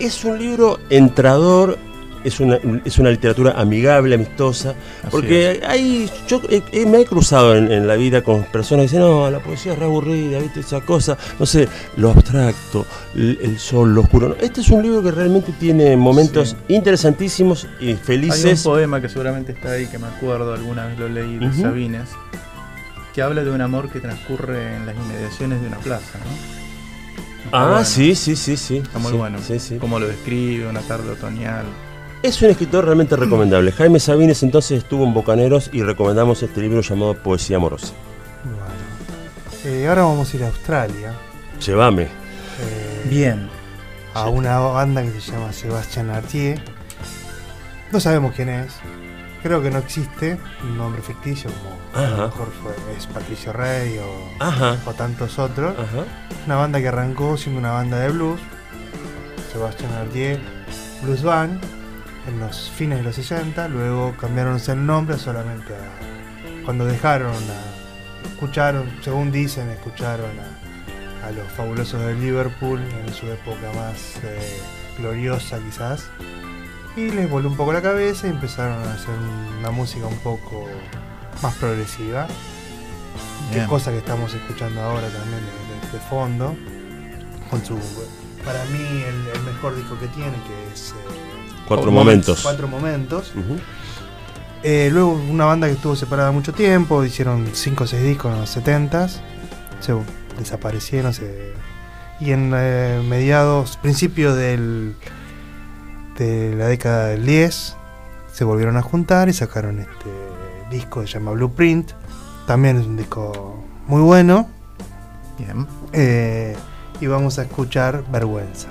Es un libro entrador, es una, es una literatura amigable, amistosa, porque hay, yo eh, eh, me he cruzado en, en la vida con personas que dicen, no, la poesía es re aburrida, ¿viste? Esa cosa, no sé, lo abstracto, el, el sol, lo oscuro. Este es un libro que realmente tiene momentos interesantísimos y Hay un felices. poema que seguramente está ahí, que me acuerdo, alguna vez lo leí, de Ujú. Sabines, que habla de un amor que transcurre en las inmediaciones de una plaza, ¿no? Ah, bueno. sí, sí, sí, sí. Está muy sí, bueno. sí, sí. Cómo lo describe, una tarde otoñal. Es un escritor realmente recomendable. Jaime Sabines entonces estuvo en Bocaneros y recomendamos este libro llamado Poesía Amorosa. Bueno. Eh, ahora vamos a ir a Australia. Llévame. eh, Bien. A una banda que se llama Sebastián Artier. No sabemos quién es. Creo que no existe un nombre ficticio como a Ajá. lo mejor fue, es Patricio Rey o, Ajá. o tantos otros. Ajá. Una banda que arrancó siendo una banda de blues. Sebastián Artier Blues Band en los fines de los 60. Luego cambiaron el nombre solamente a, cuando dejaron a, escucharon, según dicen, escucharon a, a los fabulosos de Liverpool en su época más eh, gloriosa quizás. Y les voló un poco la cabeza y empezaron a hacer una música un poco más progresiva. Qué Bien. cosa que estamos escuchando ahora también de, de- de fondo. Con su, para mí, el, el mejor disco que tiene, que es eh, Cuatro momentos. Cuatro momentos. Eh, luego una banda que estuvo separada mucho tiempo, hicieron 5 o 6 discos en los 70s, se desaparecieron, se- y en eh, mediados, principios del, de la década del 10, se volvieron a juntar y sacaron este disco que se llama Blueprint, también es un disco muy bueno, Bien. eh, y vamos a escuchar. Vergüenza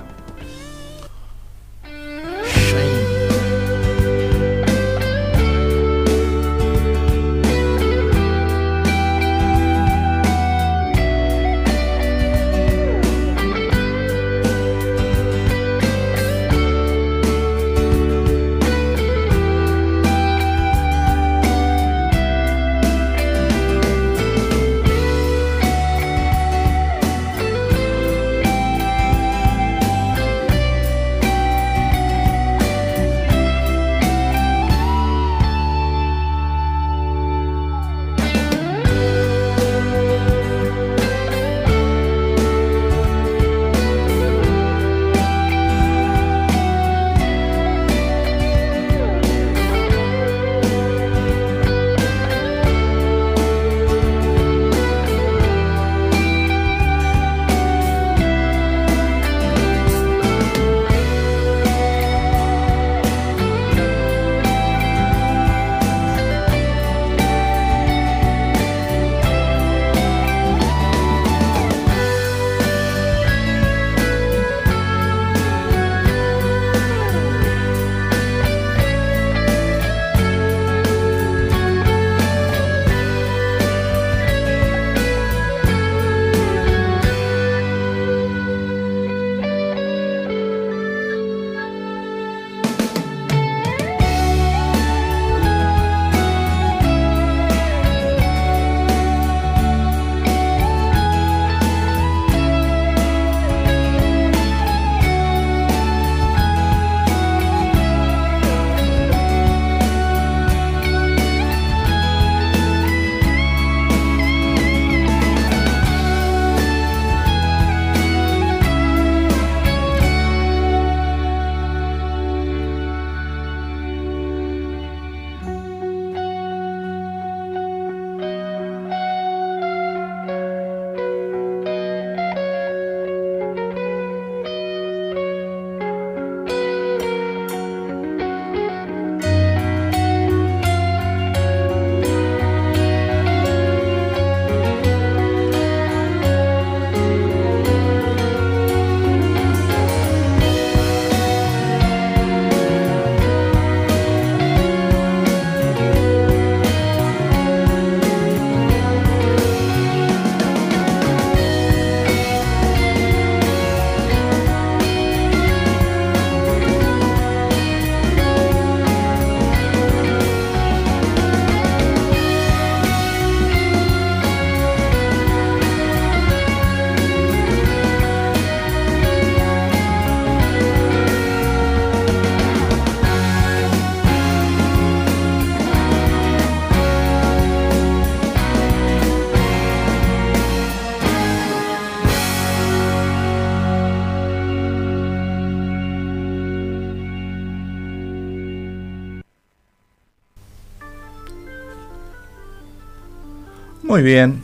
Muy bien.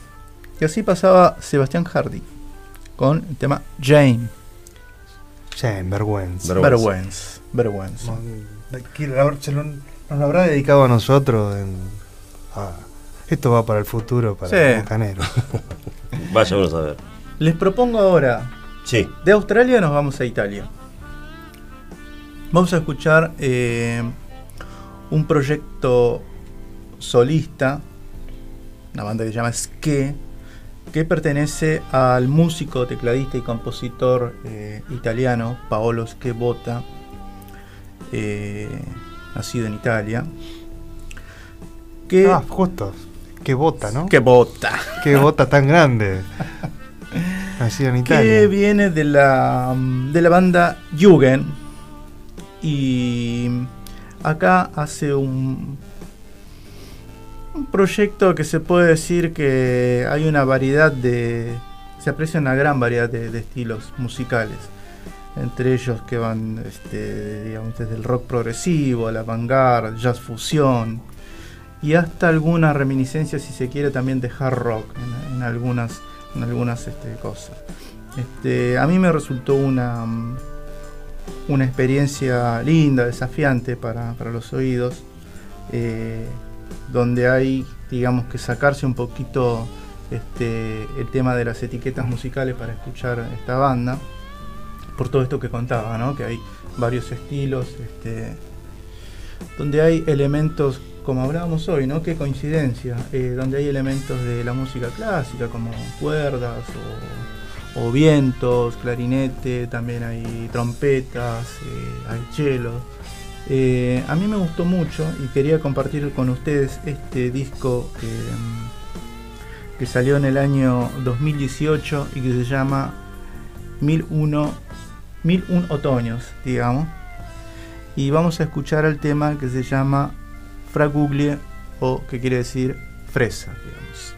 Y así pasaba Sebastián Hardy con el tema Jane. Jane, vergüenza. Vergüenza. Vergüenza. Nos lo habrá dedicado a nosotros. en- ah, esto va para el futuro, para Sí. Vaya uno a saber. Les propongo ahora, Sí. de Australia nos vamos a Italia. Vamos a escuchar eh, un proyecto solista, una banda que se llama Ske, que pertenece al músico, tecladista y compositor eh, italiano Paolo Skebota, eh, nacido en Italia. Que, Ah, justo. Qué bota, ¿no? que bota. Qué bota tan grande. Nacido en que Italia. viene de la, de la banda Jugend y acá hace un, un proyecto que se puede decir que hay una variedad de se aprecia una gran variedad de, estilos musicales entre ellos que van este, digamos, desde el rock progresivo, la vanguard, jazz fusión y hasta algunas reminiscencias si se quiere también de hard rock en, algunas en algunas este, cosas. Este, a mí me resultó una, una experiencia linda, desafiante para, para los oídos, eh, donde hay, digamos, que sacarse un poquito este, el tema de las etiquetas musicales para escuchar esta banda, por todo esto que contaba, ¿no? que hay varios estilos, este, donde hay elementos, como hablábamos hoy, ¿no? Qué coincidencia, eh, donde hay elementos de la música clásica, como cuerdas o, vientos, clarinete, también hay trompetas, eh, hay cello. Eh, a mí me gustó mucho y quería compartir con ustedes este disco que, mm, que salió en el año 2018 y que se llama 1001, 1001 otoños, digamos y vamos a escuchar el tema que se llama Fraguglie o que quiere decir fresa, digamos.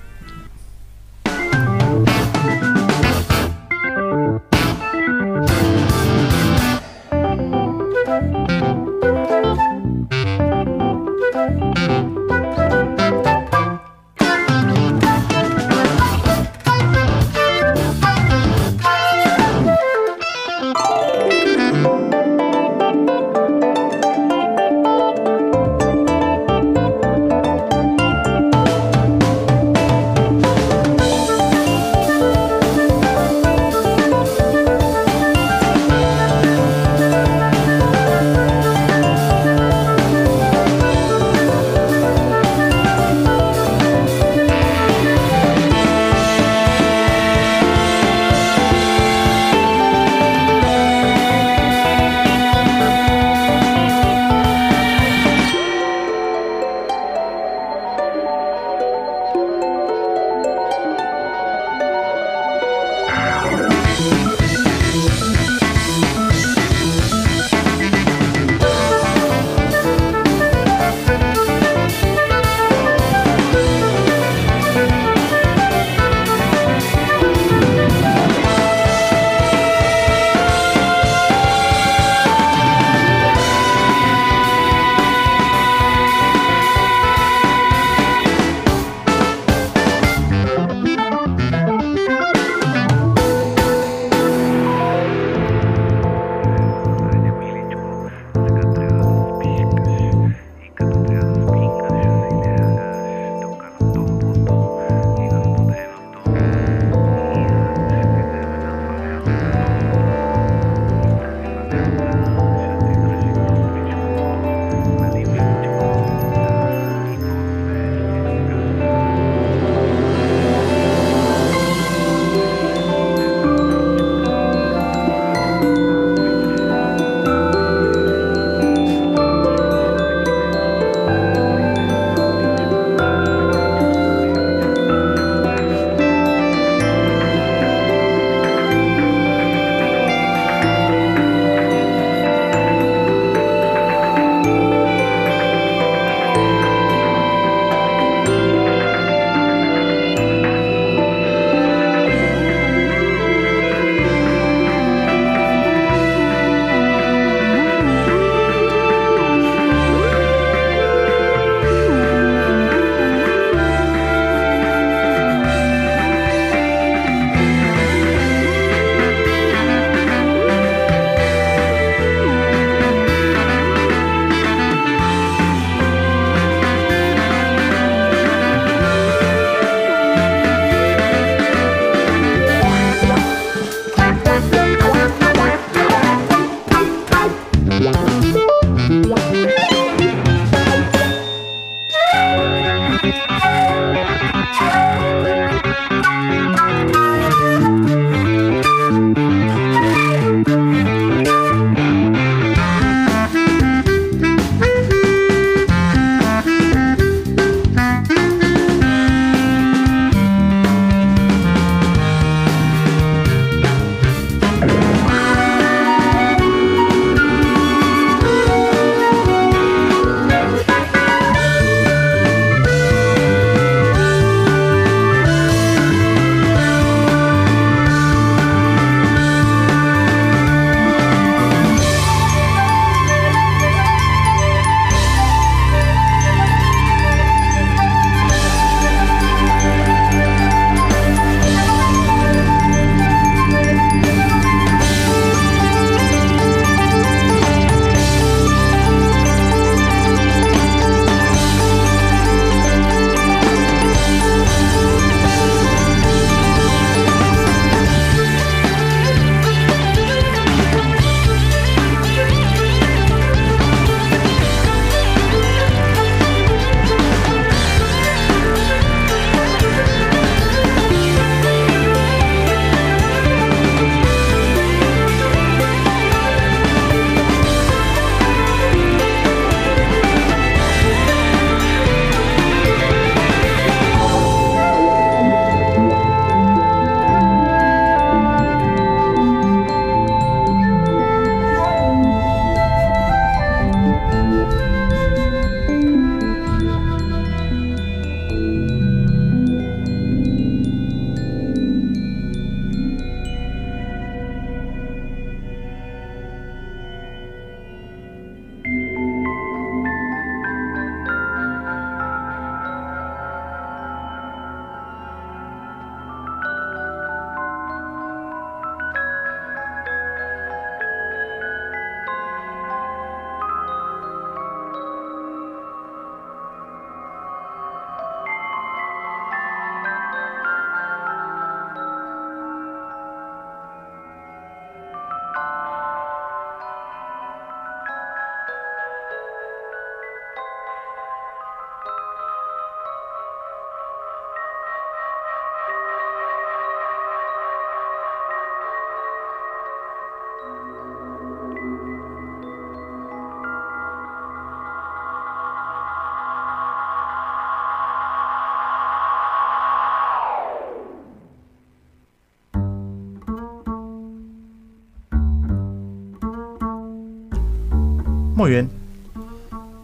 Muy bien.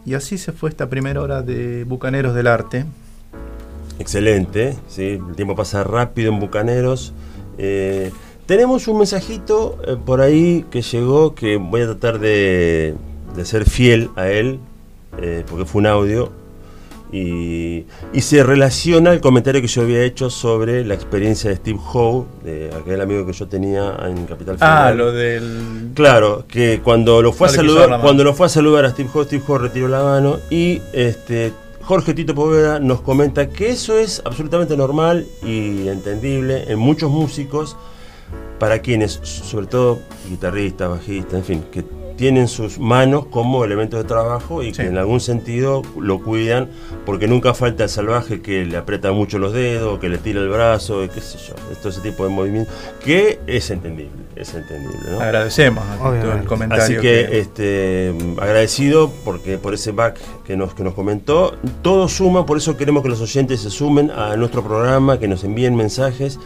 Y así se fue esta primera hora de Bucaneros del Arte. Excelente, ¿sí? el tiempo pasa rápido en Bucaneros. Eh, tenemos un mensajito eh, por ahí que llegó que voy a tratar de, de ser fiel a él, eh, porque fue un audio, y, y se relaciona al comentario que yo había hecho sobre la experiencia de Steve Howe, de aquel amigo que yo tenía en Capital Ah, Federal. lo del. Claar, que lo fue No saludar, cuando lo fue a saludar a Steve Jobs, Steve Jobs retiró la mano y este Jorge Tito Poveda nos comenta que eso es absolutamente normal y entendible en muchos músicos para quienes, sobre todo guitarristas, bajistas, en fin, que tienen sus manos como elementos de trabajo y Sí. que en algún sentido lo cuidan porque nunca falta el salvaje que le aprieta mucho los dedos, que le tira el brazo, y qué sé yo, todo ese tipo de movimientos que es entendible, es entendible, ¿no? Agradecemos a todo el comentario. Así que, este agradecido porque por ese back que nos, que nos comentó. Todo suma, por eso queremos que los oyentes se sumen a nuestro programa, que nos envíen mensajes.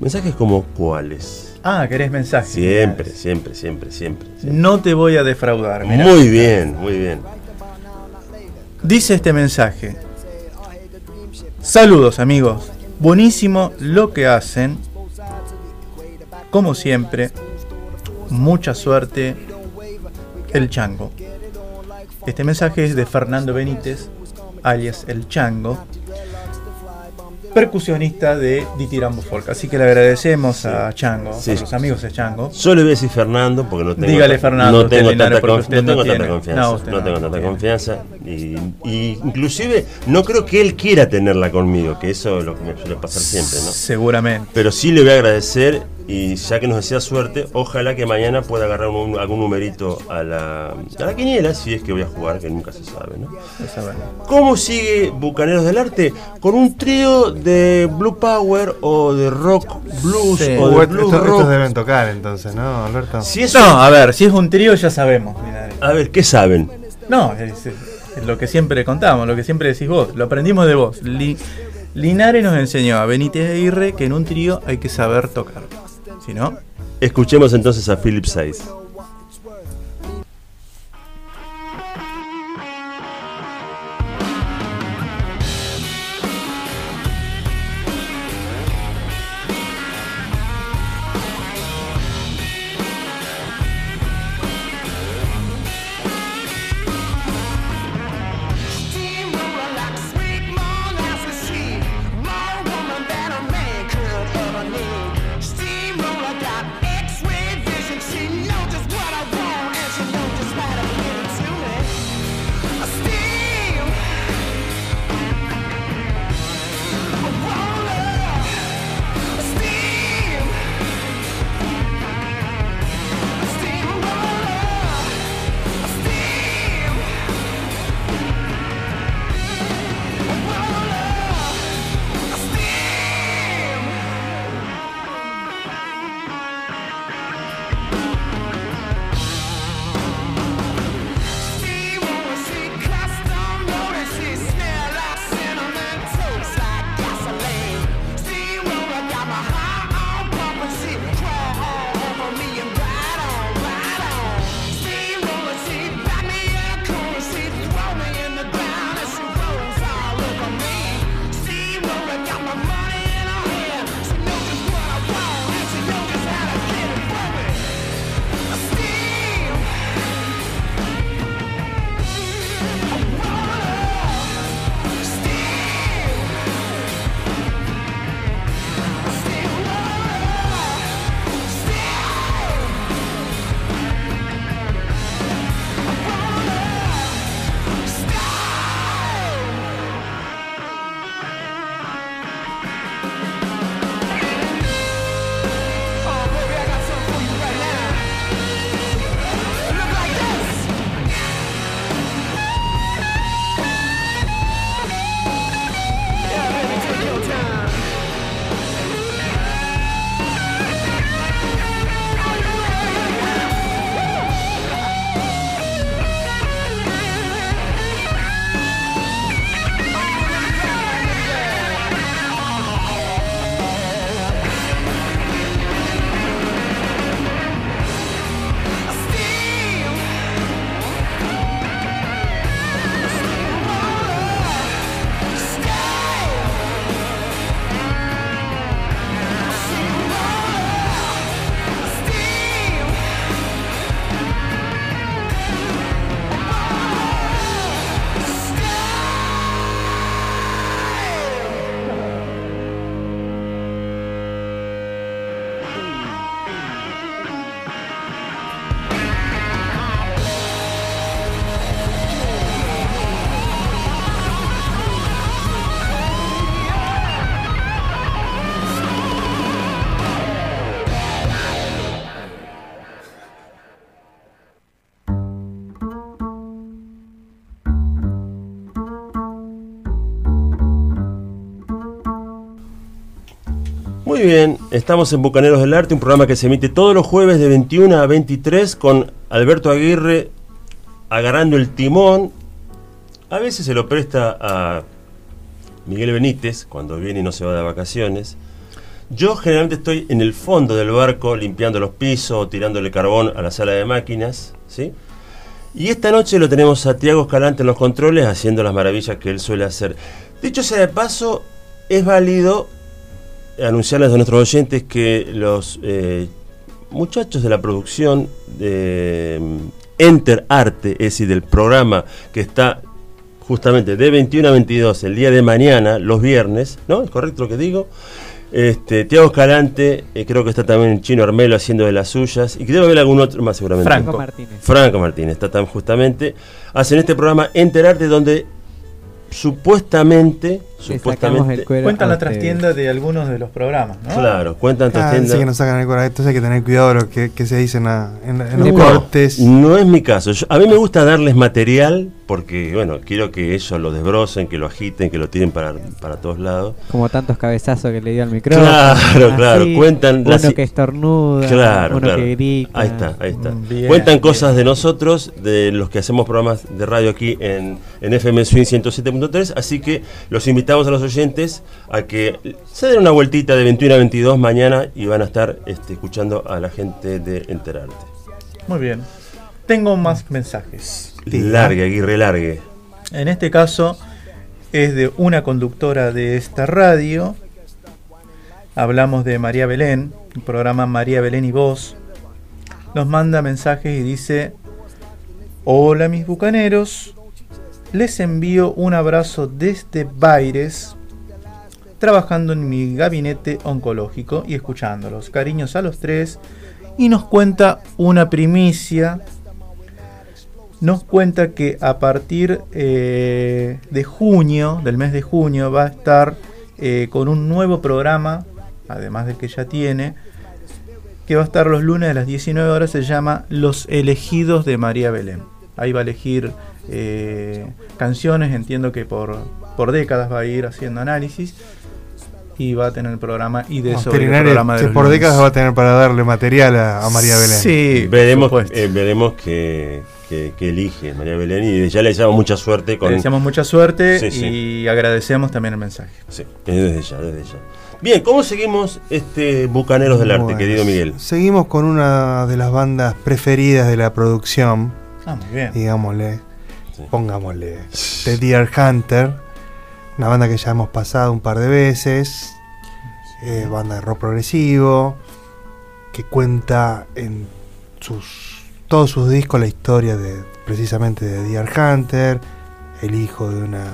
Mensajes como cuáles. Ah, querés mensajes. Siempre, siempre, siempre, siempre. siempre. No te voy a defraudar. mirá. Muy bien, muy bien. Dice este mensaje. Saludos amigos. Buenísimo lo que hacen. Como siempre. Mucha suerte. El Chango. Este mensaje es de Fernando Benítez, alias El Chango. Percusionista de Ditirambo Folk. Así que le agradecemos a Chango, Sí. a los amigos de Chango. Yo le voy a decir Fernando porque no tengo, Dígale Fernando, no tengo tanta, conf- no no tengo tanta confianza. No, tengo tanta confianza. Y, y inclusive no creo que él quiera tenerla conmigo, que eso es lo que me suele pasar siempre, ¿no? Seguramente. Pero sí le voy a agradecer y ya que nos desea suerte, ojalá que mañana pueda agarrar un- algún numerito a la, a la quiniela, si es que voy a jugar, que nunca se sabe, ¿no? ¿Cómo sigue Bucaneros del Arte? Con un trío de Blue Power o de rock blues Sí. o Uh, de esto- blues estos rock. deben tocar entonces, ¿no, Alberto? Si eso- No, a ver, si es un trío ya sabemos. Linares. a ver, ¿qué saben? No, es, es lo que siempre contamos, lo que siempre decís vos, lo aprendimos de vos. Li- Linares nos enseñó a Benítez Aguirre que en un trío hay que saber tocar. Escuchemos entonces a Philip 6. Bien, estamos en Bucaneros del Arte, un programa que se emite todos los jueves de 21 a 23 con Alberto Aguirre agarrando el timón. A veces se lo presta a Miguel Benítez cuando viene y no se va de vacaciones. Yo generalmente estoy en el fondo del barco limpiando los pisos tirándole carbón a la sala de máquinas, ¿sí? Y esta noche lo tenemos a Tiago Escalante en los controles haciendo las maravillas que él suele hacer. Dicho sea de paso, es válido anunciarles a nuestros oyentes que los eh, muchachos de la producción de mm, Enter Arte, es decir, del programa que está justamente de 21 a 22 el día de mañana, los viernes, ¿no? ¿Es correcto lo que digo? Este, Tiago Escalante, eh, creo que está también Chino Armelo haciendo de las suyas, y que debe haber algún otro más seguramente. Franco. Martínez. Franco Martínez, está tan justamente, hacen este programa Enterarte donde supuestamente, supuestamente, el cuero Cuentan la trastienda de algunos de los programas, ¿no? claro, cuentan Ah, trastienda. sí que nos sacan el corazón. Entonces hay que tener cuidado de lo que, que se dice en, la- en No, los cortes. No es mi caso. Yo- a mí me gusta darles material porque, bueno, quiero que ellos lo desbrocen, que lo agiten, que lo tiren para, para todos lados. Como tantos cabezazos que le dio al micrófono. Claro, claro, cuentan Uno las- que estornuda, Claro, uno claro. que grita. Ahí está, ahí está. Mm, bien, Cuentan bien. cosas de nosotros, de los que hacemos programas de radio aquí en, en FM Swing 107.3, así que los invitamos a los oyentes a que se den una vueltita de 21 a 22 mañana y van a estar este, escuchando a la gente de Enterarte. Muy bien. Tengo más mensajes. Largue, Aguirre, largue. En este caso es de una conductora de esta radio. Hablamos de María Belén, el programa María Belén y Vos. Nos manda mensajes y dice, hola mis bucaneros, les envío un abrazo desde Baires, trabajando en mi gabinete oncológico y escuchándolos. Cariños a los tres. Y nos cuenta una primicia nos cuenta que a partir eh, de junio, del mes de junio, va a estar eh, con un nuevo programa, además del que ya tiene, que va a estar los lunes a las 19 horas, se llama Los elegidos de María Belén. Ahí va a elegir eh, canciones, entiendo que por, por décadas va a ir haciendo análisis y va a tener el programa y de sobre el programa de por décadas va a tener para darle material a, a María Belén. Sí, veremos, eh, veremos que, que- que elige María Belén y ya le deseamos mucha suerte con Le deseamos mucha suerte Sí, sí. y agradecemos también el mensaje. Sí, desde ya, desde ya. Bien, ¿cómo seguimos este Bucaneros del Arte, querido Miguel? Seguimos con una de las bandas preferidas de la producción, Ah, muy bien. digámosle, Sí. pongámosle, The Deer Hunter, una banda que ya hemos pasado un par de veces, eh, banda de rock progresivo, que cuenta en sus todos sus discos la historia de precisamente de Deer Hunter, el hijo de una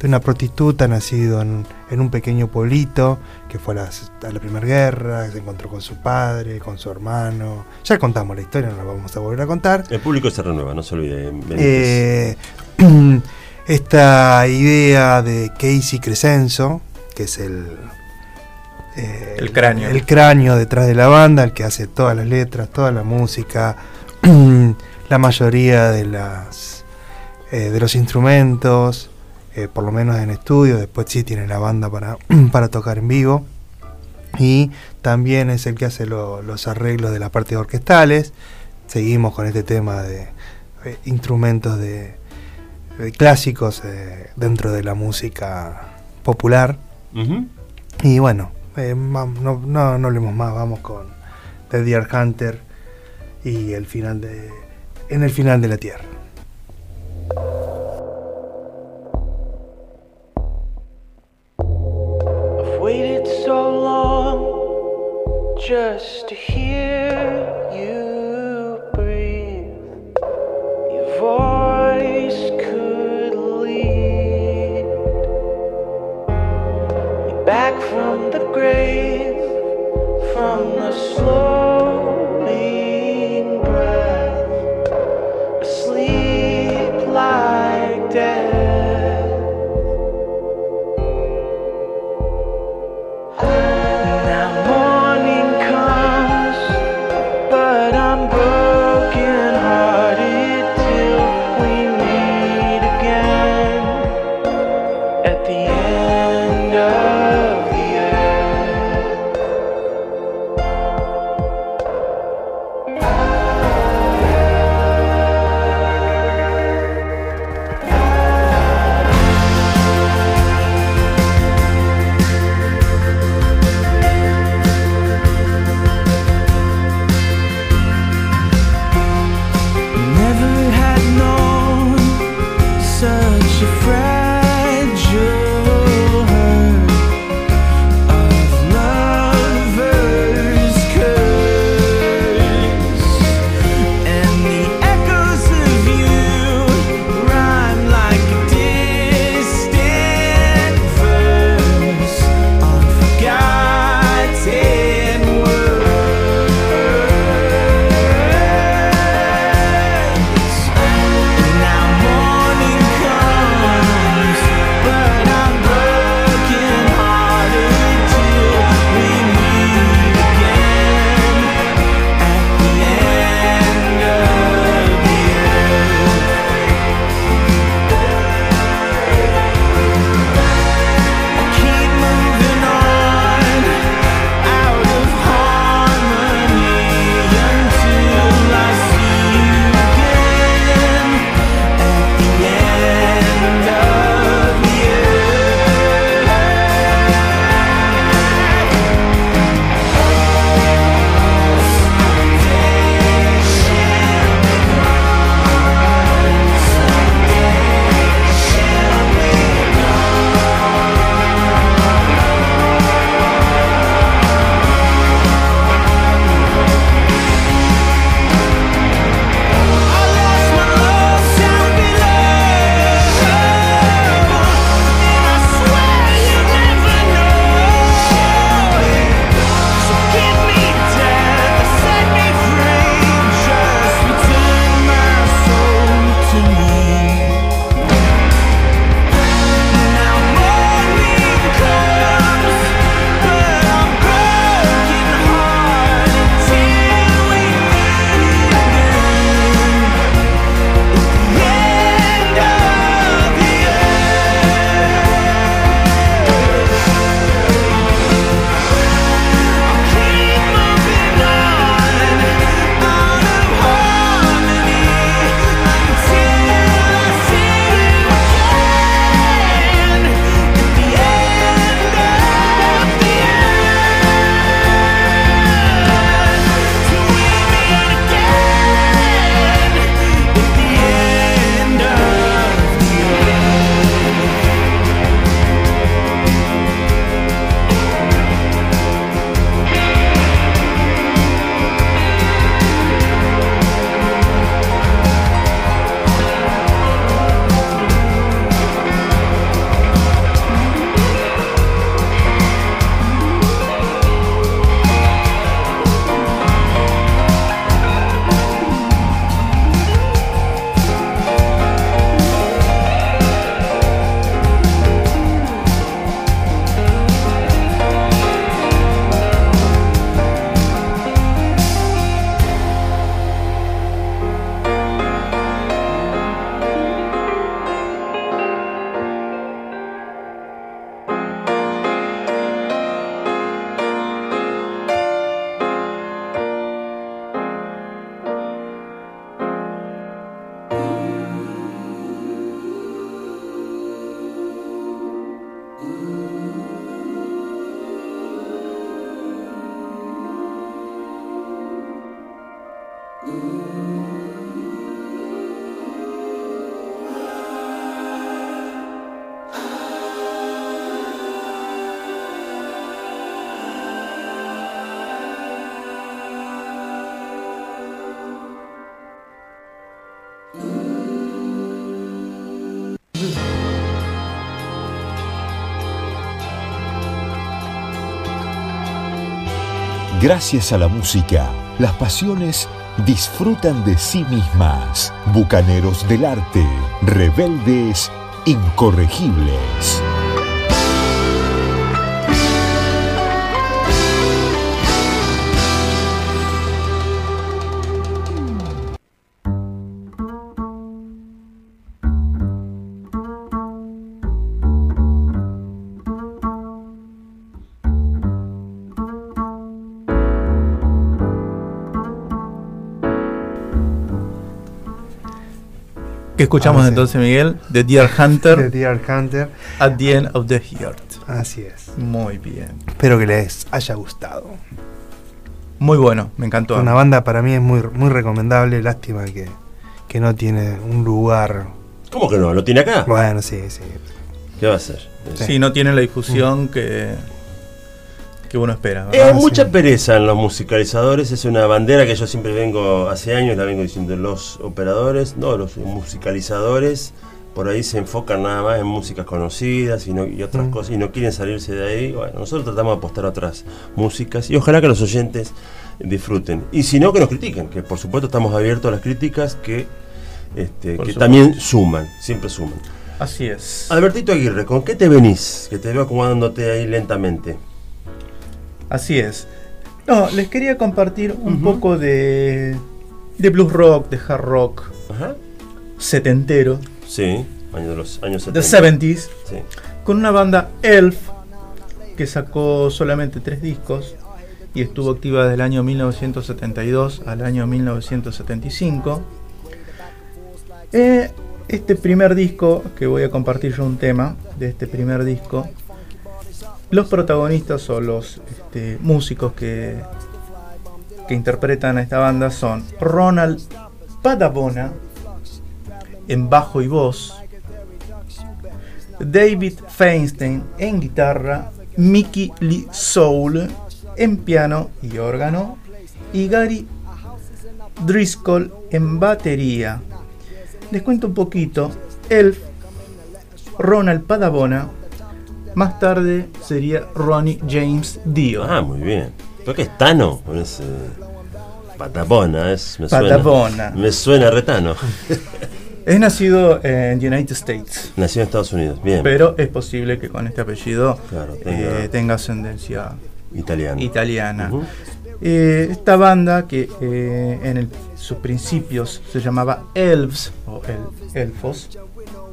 de una prostituta nacido en, en un pequeño pueblito que fue a la, a la Primera Guerra, se encontró con su padre, con su hermano. Ya contamos la historia, no la vamos a volver a contar. El público se renueva, no se olvide. Benítez. Eh, esta idea de Casey Crescenzo, que es el, eh, El cráneo. el cráneo detrás de la banda, el que hace todas las letras, toda la música, la mayoría de las eh, de los instrumentos, eh, por lo menos en estudio, después sí tiene la banda para, para tocar en vivo. Y también es el que hace lo- los arreglos de las partes orquestales. Seguimos con este tema de eh, instrumentos de, de clásicos eh, dentro de la música popular. Y bueno, no, no, no hablemos más, vamos con The Deer Hunter y el final de. En el final de la Tierra. Just to hear you breathe. Your voice could lead me back from the grave, from the slowing Gracias a la música, las pasiones disfrutan de sí mismas. Bucaneros del arte, rebeldes, incorregibles. Escuchamos Ah, sí. entonces, Miguel? The Deer Hunter. The Deer Hunter. At the End of the Heart. Así es. Muy bien. Espero que les haya gustado. Muy bueno, me encantó. Una banda para mí es muy, muy recomendable. Lástima que, que no tiene un lugar ¿Cómo que no? ¿Lo tiene acá? Bueno, sí, sí. ¿Qué va a hacer? Sí, no tiene la difusión que, que uno espera. Eh, ¿verdad? mucha pereza en los musicalizadores, es una bandera que yo siempre vengo, hace años la vengo diciendo, los operadores, no, los musicalizadores, por ahí se enfocan nada más en músicas conocidas y, no- y otras Mm. cosas y no quieren salirse de ahí. Bueno, nosotros tratamos de apostar a otras músicas y ojalá que los oyentes disfruten. Y si no, que nos critiquen, que por supuesto estamos abiertos a las críticas que, este, que también suman, siempre suman. Así es. Albertito Aguirre, ¿con qué te venís? Que te veo acomodándote ahí lentamente. Así es. No, les quería compartir un poco de, de blues rock, de hard rock Ajá. setentero, Sí, año de los años de 70. 70s, Sí. con una banda Elf que sacó solamente tres discos y estuvo activa desde el año 1972 al año 1975. Eh, este primer disco, que voy a compartir yo un tema de este primer disco, los protagonistas o los este, músicos que, que interpretan a esta banda son Ronald Padabona en bajo y voz, David Feinstein en guitarra, Mickey Lee Soul en piano y órgano y Gary Driscoll en batería. Les cuento un poquito. Elf, Ronald Padabona, más tarde sería Ronnie James Dio. Ah, muy bien. Creo que es Tano con ese. Patapona, es. Me suena. Patapona. Me suena retano. Es nacido en United States, Nació en Estados Unidos, bien. pero es posible que con este apellido Claro, eh, tenga- ascendencia italiana. Ujú. Eh, esta banda que eh, en el- sus principios se llamaba Elves o el- Elfos,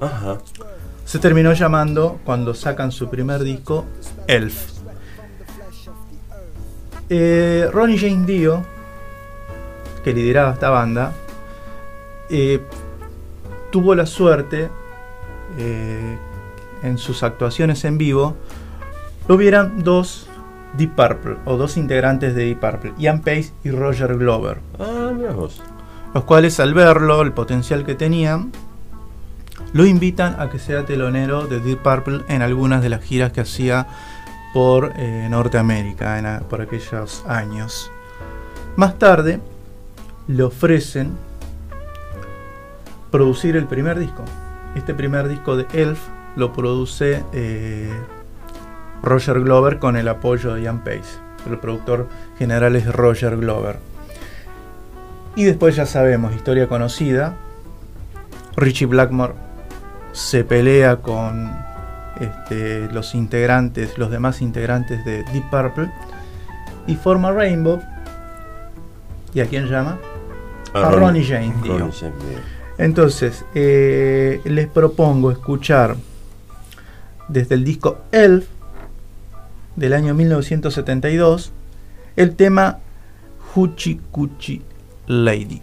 Ajá. Se terminó llamando cuando sacan su primer disco Elf. Eh, Ronnie James Dio, que lideraba esta banda, eh, tuvo la suerte eh, en sus actuaciones en vivo, lo hubieran dos Deep Purple o dos integrantes de Deep Purple, Ian Pace y Roger Glover Ah, mira vos. los cuales al verlo, el potencial que tenían, lo invitan a que sea telonero de Deep Purple en algunas de las giras que hacía por eh, Norteamérica en por aquellos años. Más tarde le ofrecen producir el primer disco. Este primer disco de Elf lo produce eh, Roger Glover con el apoyo de Ian Pace. El productor general es Roger Glover. Y después ya sabemos, historia conocida. Richie Blackmore se pelea con este, los integrantes, los demás integrantes de Deep Purple y forma Rainbow. ¿Y a quién llama? A Ronnie James. Ronnie. Entonces, eh, les propongo escuchar desde el disco Elf del año 1972 el tema Hoochie Coochie Lady.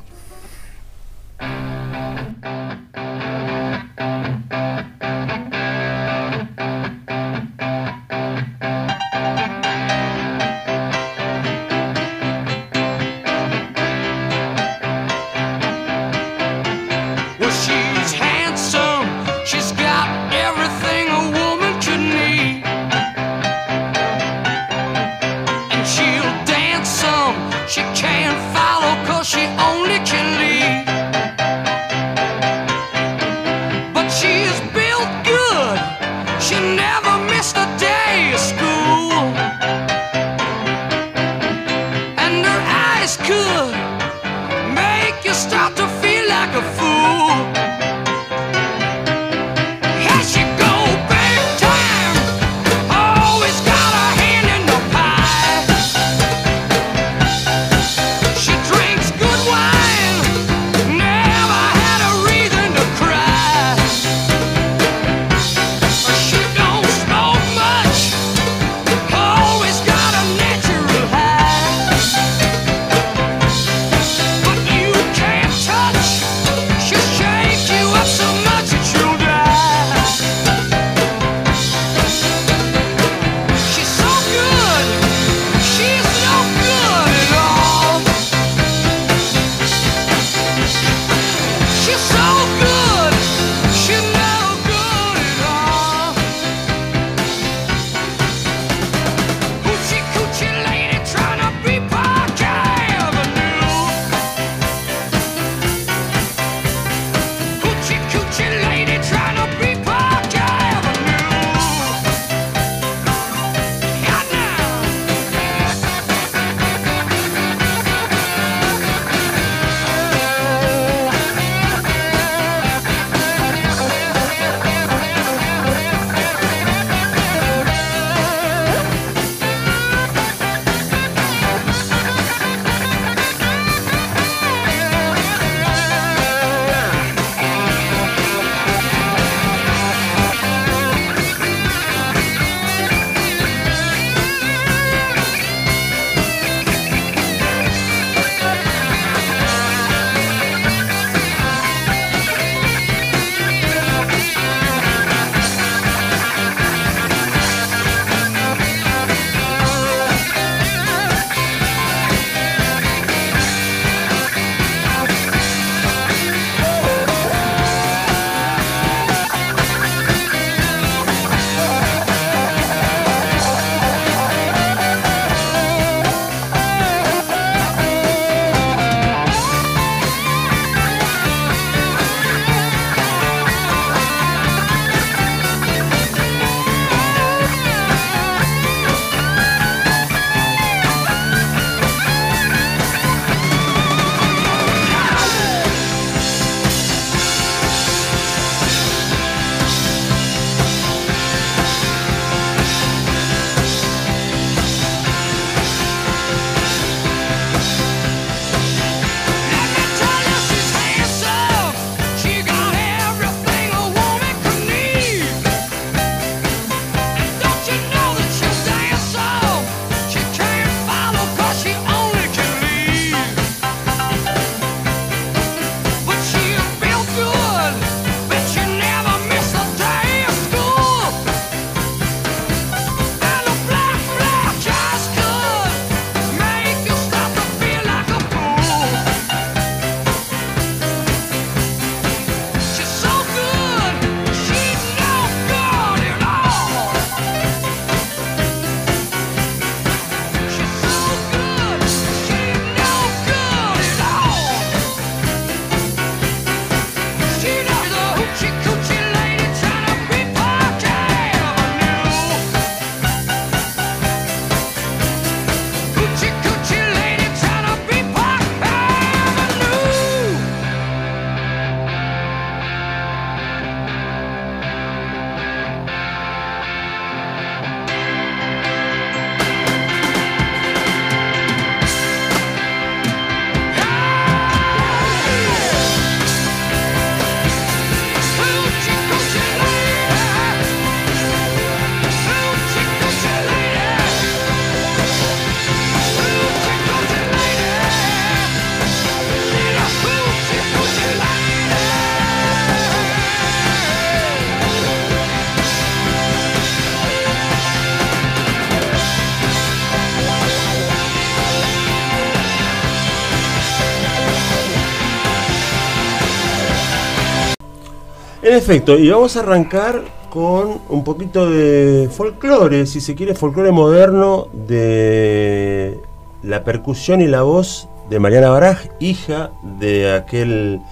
En efecto, y vamos a arrancar con un poquito de folclore, si se quiere, folclore moderno de la percusión y la voz de Mariana Baraj, hija de aquel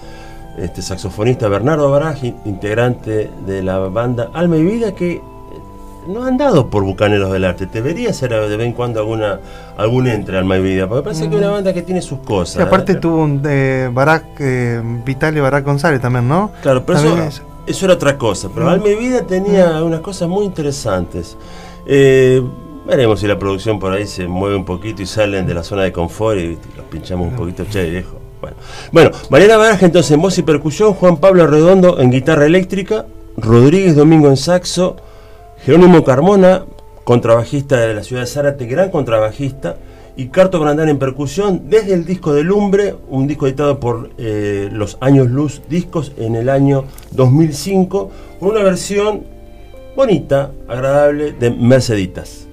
este, saxofonista Bernardo Baraj, in- integrante de la banda Alma y Vida, que eh, no han dado por Bucaneros del Arte. Debería ser de vez en cuando alguna, algún entre Alma y Vida, porque parece que es una banda que tiene sus cosas. Y aparte ¿eh? tuvo un eh, Barack, eh, Vitaly Barack González también, ¿no? Claro, pero eso, es- eso era otra cosa. Pero. Alma y Vida tenía unas cosas muy interesantes. Eh, veremos si la producción por ahí se mueve un poquito y salen de la zona de confort y los pinchamos un poquito, che, viejo. Bueno, bueno Mariana Baraja entonces en voz y percusión, Juan Pablo Redondo en guitarra eléctrica, Rodríguez Domingo en saxo, Jerónimo Carmona, contrabajista de la ciudad de Zárate, gran contrabajista, y Carto Brandán en percusión desde el disco de Lumbre, un disco editado por eh, los Años Luz Discos en el año 2005, con una versión bonita, agradable de Merceditas.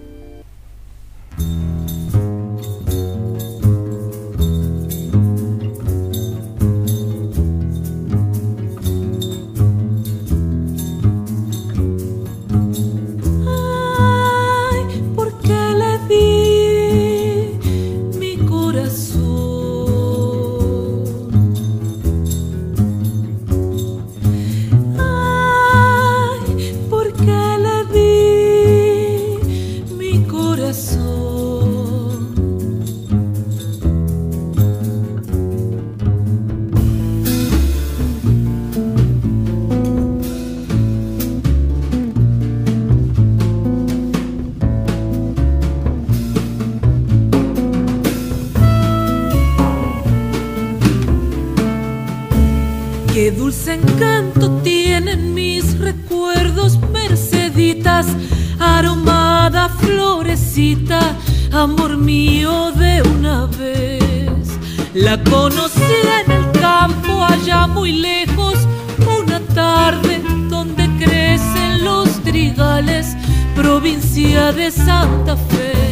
Qué dulce encanto tienen mis recuerdos, Merceditas, aromada florecita, amor mío de una vez. La conocí en el campo, allá muy lejos, una tarde donde crecen los trigales, provincia de Santa Fe.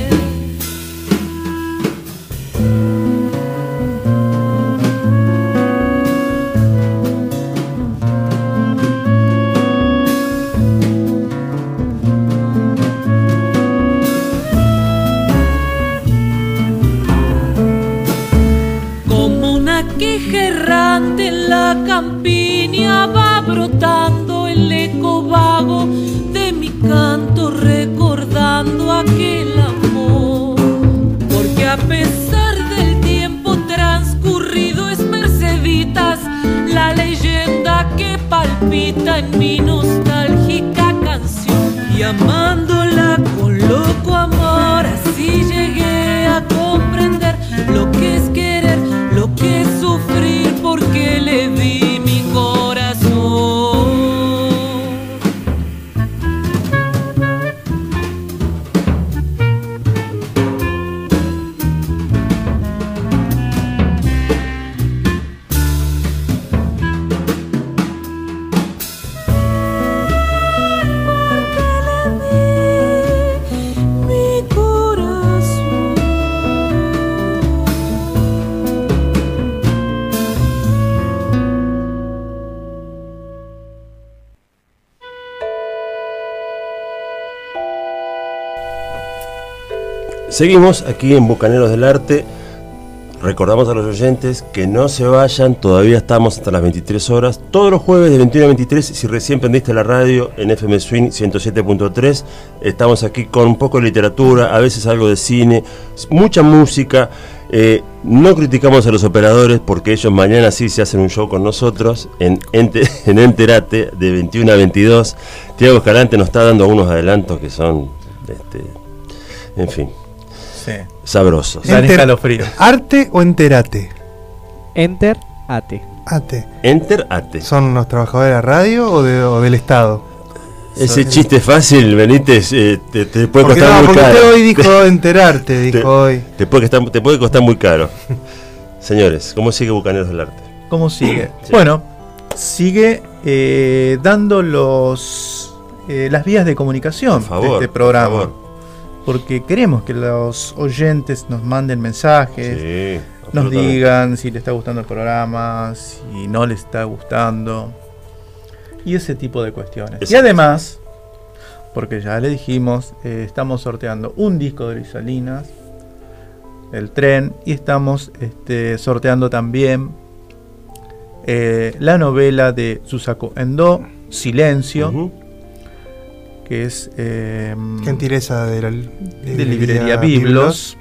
Seguimos aquí en Bucaneros del Arte. Recordamos a los oyentes que no se vayan, todavía estamos hasta las 23 horas. Todos los jueves de 21 a 23, si recién prendiste la radio en FM Swing 107.3, estamos aquí con un poco de literatura, a veces algo de cine, mucha música. Eh, no criticamos a los operadores porque ellos mañana sí se hacen un show con nosotros en, Ente- en Enterate de 21 a 22. Tiago Escalante nos está dando algunos adelantos que son, este, en fin, Sí. sabrosos. Dan Enter-. ¿Arte o enterate? Enter, ate. Ate. Enter Ate. ¿Son los trabajadores de la radio o, de- o del Estado? Ese chiste fácil, Benítez, eh, te, te puede Porque, costar no, muy porque caro. usted hoy dijo enterarte, Te- dijo hoy. Te puede, costar, te puede costar muy caro. Señores, ¿cómo sigue Bucaneros del Arte? ¿Cómo sigue? Sí. Bueno, sigue eh, dando los eh, las vías de comunicación Por favor, de este por programa. favor. Porque queremos que los oyentes nos manden mensajes, Sí, nos digan si les está gustando el programa, si no les está gustando. y ese tipo de cuestiones. Y además, porque ya le dijimos, eh, estamos sorteando un disco de Luis Salinas, el tren, y estamos este, sorteando también eh, la novela de Susako Endo, Silencio, que es eh, Gentileza de la de librería Biblos,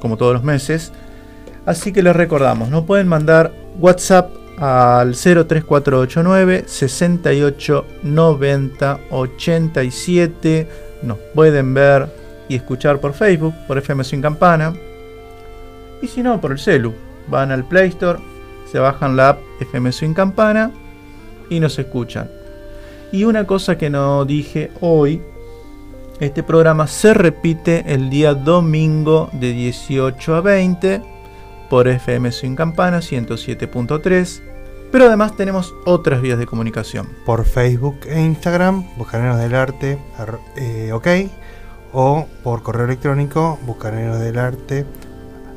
como todos los meses. Así que les recordamos, nos pueden mandar WhatsApp al 03489 68 90 87. Nos pueden ver y escuchar por Facebook, por FM Sin Campana. Y si no, por el celu. Van al Play Store, se bajan la app FM Sin Campana y nos escuchan. Y una cosa que no dije hoy, este programa se repite el día domingo de 18 a 20 por FM Sin Campana 107.3. Pero además tenemos otras vías de comunicación. Por Facebook e Instagram, Bucaneros del Arte, eh, ok. O por correo electrónico, Bucaneros del Arte,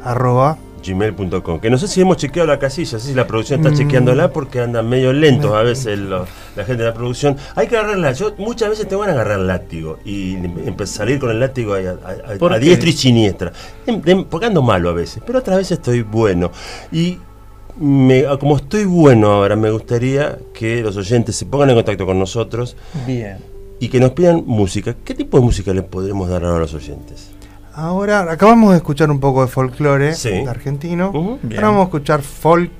arroba gmail.com. Que no sé si hemos chequeado la casilla, no sé si la producción está Mm. chequeándola porque andan medio lentos a veces lo- la gente de la producción. Hay que agarrarla. Yo muchas veces te van a agarrar el látigo y empezar a salir con el látigo a, a- diestra y siniestra. Em- em- Porque ando malo a veces, pero otras veces estoy bueno. Y me- como estoy bueno ahora, me gustaría que los oyentes se pongan en contacto con nosotros Bien. y que nos pidan música. ¿Qué tipo de música les podremos dar ahora a los oyentes? Ahora acabamos de escuchar un poco de folclore Sí. argentino. Ahora vamos a escuchar folk,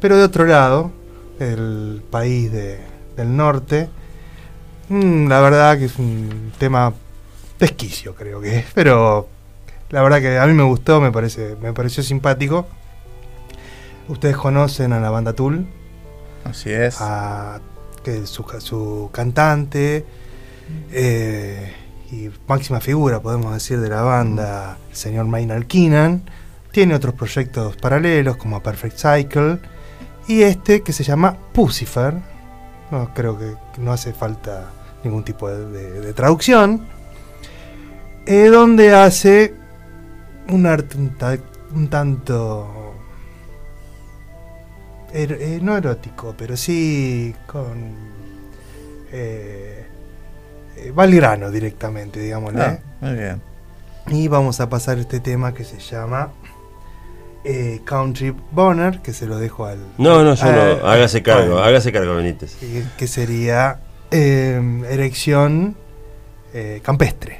pero de otro lado, del país de- del norte. Mm, la verdad que es un tema pesquicio, creo que es, pero la verdad que a mí me gustó, me parece, me pareció simpático. Ustedes conocen a la banda Tool, Así es. a que su, su cantante eh, y máxima figura, podemos decir, de la banda, el señor Maynard Keenan. Tiene otros proyectos paralelos como Perfect Cycle y este que se llama Pucifer. No creo que no hace falta ningún tipo de, traducción. eh, donde hace un arte un, ta- un tanto er- eh, no erótico, pero sí con eh, va al grano directamente, digámosle. Ah, muy bien. Y vamos a pasar este tema que se llama eh, Country Boner, que se lo dejo al. No, no, yo al- no. Hágase cargo, al- hágase cargo, Benítez. que- que sería eh, erección eh, campestre.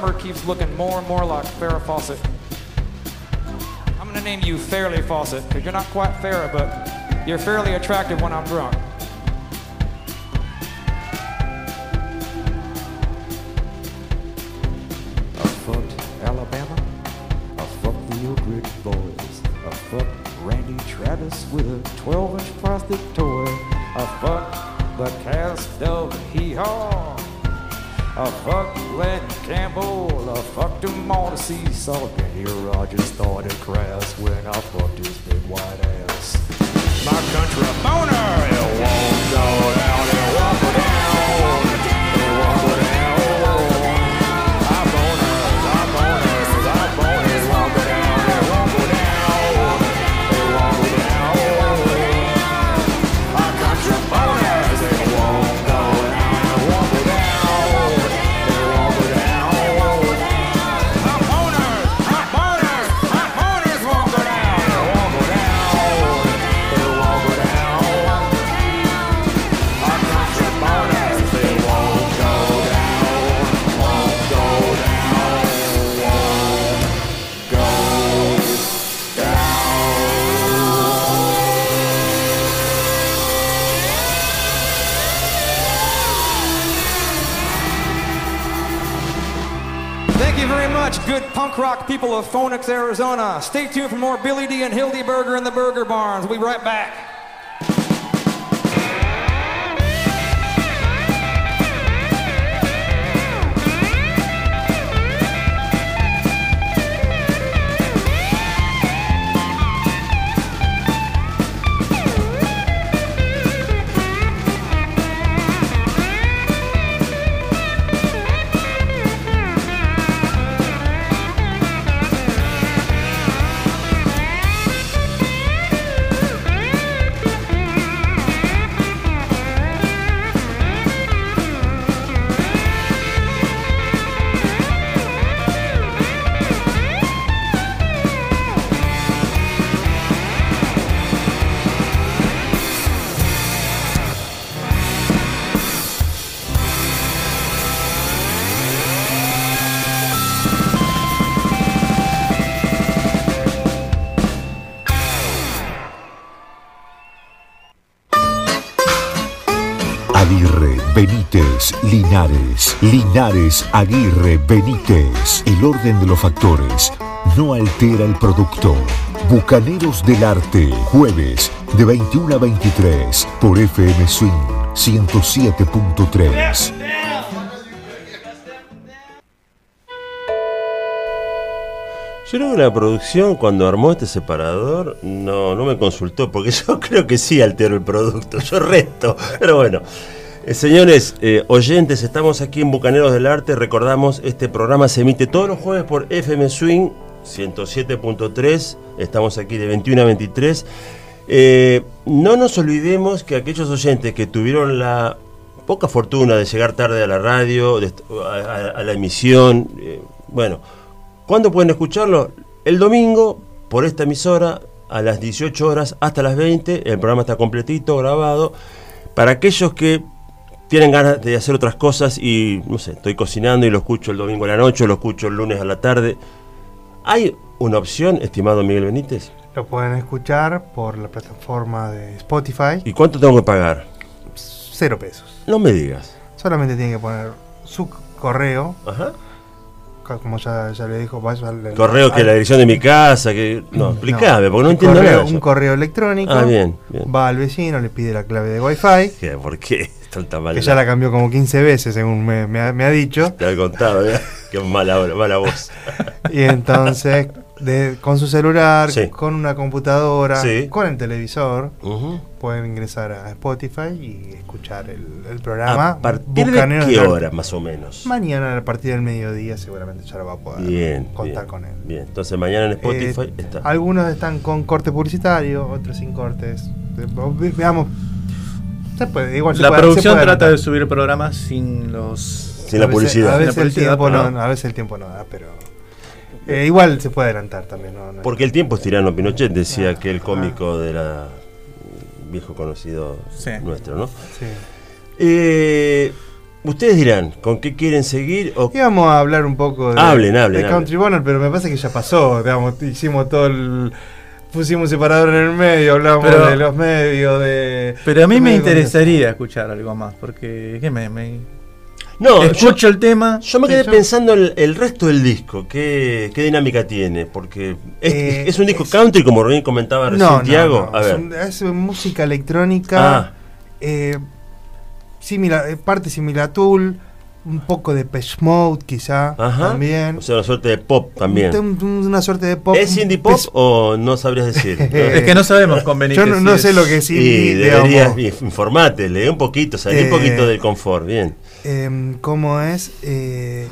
Drummer keeps looking more and more like Farrah Fawcett. I'm gonna name you Fairly Fawcett, because you're not quite Farrah, but you're fairly attractive when I'm drunk. On people of Phoenix, Arizona. Stay tuned for more Billy D and Hildy Burger in the Burger Barns. We'll be right back. Linares, Linares, Aguirre, Benítez. El orden de los factores no altera el producto. Bucaneros del Arte, jueves de 21 a 23 por FM Swing 107.3. Yo creo que la producción cuando armó este separador no, no me consultó, porque yo creo que sí altero el producto, yo resto, pero bueno. Eh, señores, eh, oyentes, estamos aquí en Bucaneros del Arte, recordamos, este programa se emite todos los jueves por FM Swing 107.3, estamos aquí de 21 a 23. Eh, no nos olvidemos que aquellos oyentes que tuvieron la poca fortuna de llegar tarde a la radio, a, a- la emisión, bueno, ¿Cuándo pueden escucharlo? El domingo, por esta emisora, a las 18 horas hasta las 20. El programa está completito, grabado. Para aquellos que tienen ganas de hacer otras cosas y, no sé, estoy cocinando y lo escucho el domingo a la noche, lo escucho el lunes a la tarde. ¿Hay una opción, estimado Miguel Benítez? Lo pueden escuchar por la plataforma de Spotify. ¿Y cuánto tengo que pagar? Cero pesos. No me digas. Solamente tienen que poner su correo. Ajá. Como ya, ya le dijo, vaya al- Correo que al- la dirección de mi casa, que... No, explícame, porque no entiendo correo- nada. Un correo electrónico. Ah, bien, bien. Va al vecino, le pide la clave de Wi-Fi. ¿Qué? ¿Por qué? Tanta mala Que ya la cambió como 15 veces, según me, me ha, me ha dicho. Te he contado, ¿eh? Qué mala, mala voz. Y entonces, de- con su celular, Sí. con una computadora, Sí. con el televisor, pueden ingresar a Spotify y escuchar el, el programa. ¿A partir de qué hora, más o menos? Mañana a partir del mediodía seguramente ya lo va a poder Bien, contar bien, con él. Bien, entonces mañana en Spotify Eh, está. Algunos están con corte publicitario, otros sin cortes. Ve- Veamos. Se puede, igual se La puede- se producción puede trata de subir el programa sin los. Sin la A veces- publicidad. A veces, el tiempo no, a veces el tiempo no da, pero. Eh, igual se puede adelantar también. ¿no? No- Porque el tiempo es tirano. Pinochet decía que el cómico de la viejo conocido Sí. nuestro, ¿no? Sí. Eh, Ustedes dirán, ¿con qué quieren seguir? O... Íbamos a hablar un poco de, Hablen, hablen, de hablen. Country Bonner, pero me parece que ya pasó. Digamos, hicimos todo el. Pusimos un separador en el medio, hablamos Pero- de los medios, de. Pero a mí me interesaría escuchar algo más, porque ¿qué me, me- No, escucho el tema. Yo me quedé yo- pensando el, el resto del disco, qué, qué dinámica tiene, porque es, Eh, es un disco country, como bien comentaba recién No, Tiago. no, A es, ver, es música electrónica. Ah. eh, similar, eh, parte similar a Tool, un poco de Pesh Mode quizá Ajá. también. o sea, una suerte de pop también. Un- un- una suerte de pop. ¿Es indie pop o no sabrías decir? Es que no sabemos con Yo no, no sé lo que es Sí, indie, deberías digamos. informate, lee un poquito, salí un Eh, poquito del confort, bien. Em, ¿Cómo es? Eh,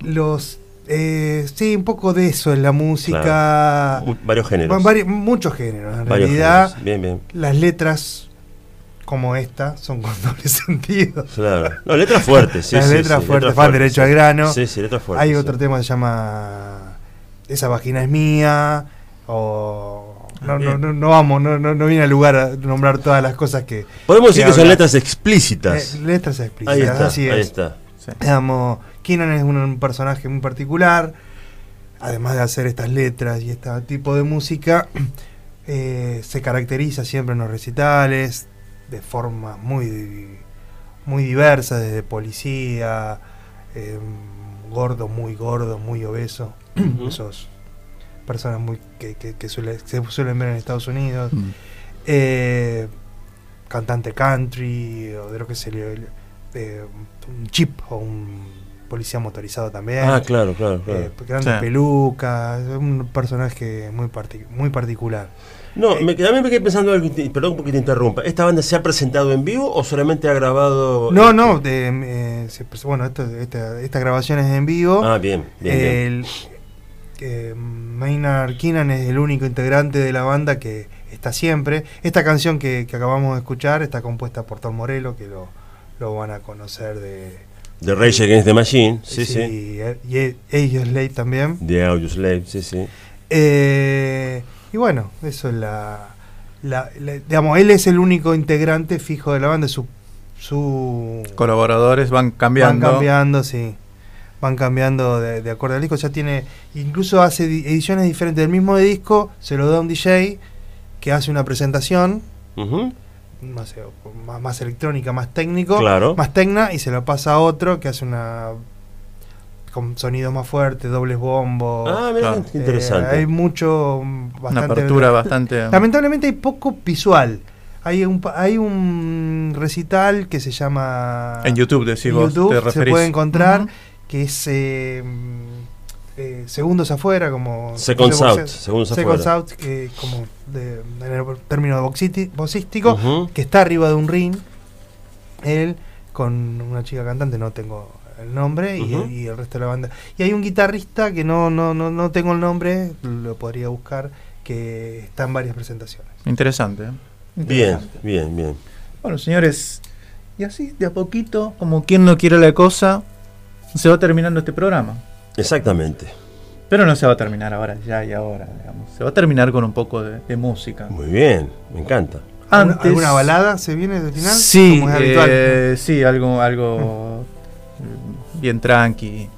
los. eh, sí, un poco de eso en la música. Claro. Varios géneros. Vari- muchos géneros. En Varios realidad, géneros, bien, bien. las letras como esta son con doble sentido. Claro. No, letras fuertes, sí, Las sí, letras sí, fuertes, fuertes, derecho sí. al grano. Sí, sí, letras fuertes, Hay sí. otro tema que se llama Esa vagina es mía. O. No, no, Bien. no, no vamos, no, no, no viene al lugar a nombrar todas las cosas que. Podemos decir que son letras explícitas. Eh, letras explícitas, Ahí está, así ahí es. está. Digamos, Keenan es un, un personaje muy particular. Además de hacer estas letras y este tipo de música, eh, se caracteriza siempre en los recitales de forma muy, muy diversa, desde policía, eh, gordo, muy gordo, muy obeso. Esos personas muy que, que- que suele- se suelen ver en Estados Unidos. Mm. Eh, cantante country, o de lo que se le. eh, un chip o un policía motorizado también. Ah, claro, claro, claro. Eh, grandes Sí. pelucas, un personaje muy, parti- muy particular. No, me, quedé- a mí me quedé pensando algo, perdón porque te interrumpa. ¿Esta banda se ha presentado en vivo o solamente ha grabado? No, este? no, de, eh, bueno, esto, esta, esta grabación es en vivo. Ah, bien, bien, bien. El, eh, Maynard Keenan es el único integrante de la banda que está siempre. Esta canción que, que acabamos de escuchar está compuesta por Tom Morello, que lo, lo van a conocer de... De Rage Against the Machine, sí, sí. Y, y Slade también. De Audioslave, sí, sí. Eh, y bueno, eso es la, la- la- Digamos, él es el único integrante fijo de la banda. Su, su Colaboradores van cambiando. Van cambiando, sí. Van cambiando de, de acuerdo al disco. Ya tiene. Incluso hace di- ediciones diferentes del mismo disco. Se lo da a un DJ que hace una presentación. No sé, más, más electrónica, más técnico. Claro. Más tecna. Y se lo pasa a otro que hace una. Con sonidos más fuertes, dobles bombos. Ah, mira Eh, interesante. hay mucho. Bastante, apertura bastante- Lamentablemente hay poco visual. Hay un, pa- hay un recital que se llama. En YouTube, decís en vos, YouTube te se referís. puede encontrar. Que es. eh, eh, segundos afuera, como. Seconds de boxe- out, segundos Seconds afuera. out, que como de, en el término boxístico, Ujú. que está arriba de un ring. Él con una chica cantante, no tengo el nombre, y- el resto de la banda. Y hay un guitarrista que no, no, no, no tengo el nombre, lo podría buscar, que está en varias presentaciones. Interesante. ¿eh? Bien, Interesante. bien, bien. Bueno, señores, y así de a poquito, como quien no quiere la cosa, se va terminando este programa. Exactamente. Pero no se va a terminar ahora, ya y ahora, digamos. Se va a terminar con un poco de, de música. Muy bien, me encanta. ¿Alguna- Antes- ¿Alguna balada se viene del final? Sí, Como es habitual. eh, sí, algo, algo eh, bien tranqui,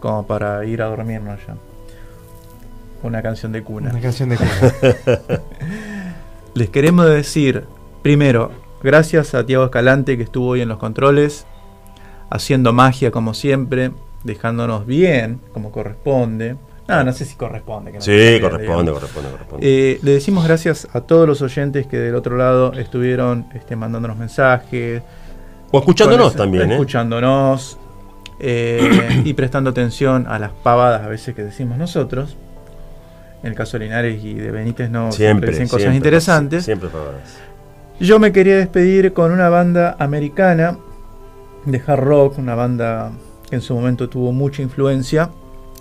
como para ir a dormirnos ya. Una canción de cuna. Una canción de cuna. Les queremos decir, primero, gracias a Tiago Escalante que estuvo hoy en los controles, haciendo magia como siempre, dejándonos bien como corresponde. No, no sé si corresponde. que no Sí, bien, corresponde, corresponde. Eh, le decimos gracias a todos los oyentes que del otro lado estuvieron este, mandándonos mensajes. O escuchándonos ese- también, ¿eh? Escuchándonos. eh, y prestando atención a las pavadas a veces que decimos nosotros. En el caso de Linares y de Benítez no siempre, siempre, dicen cosas siempre, interesantes. Siempre pavadas. Yo me quería despedir con una banda americana de hard rock, una banda que en su momento tuvo mucha influencia,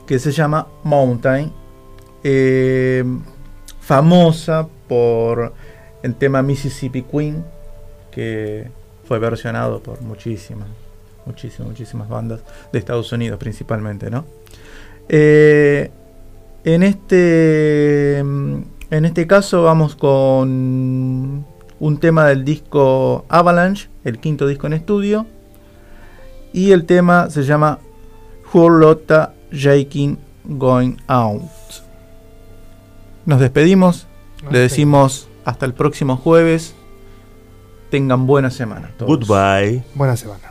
que se llama Mountain, eh, famosa por el tema Mississippi Queen, que fue versionado por muchísimas, muchísimas, muchísimas bandas de Estados Unidos principalmente, ¿no? Eh, en este mm, En este caso vamos con un tema del disco Avalanche, el quinto disco en estudio. Y el tema se llama Lotta Jaking Going Out. Nos despedimos, le decimos hasta el próximo jueves. Tengan buena semana. todos. Goodbye. Buena semana.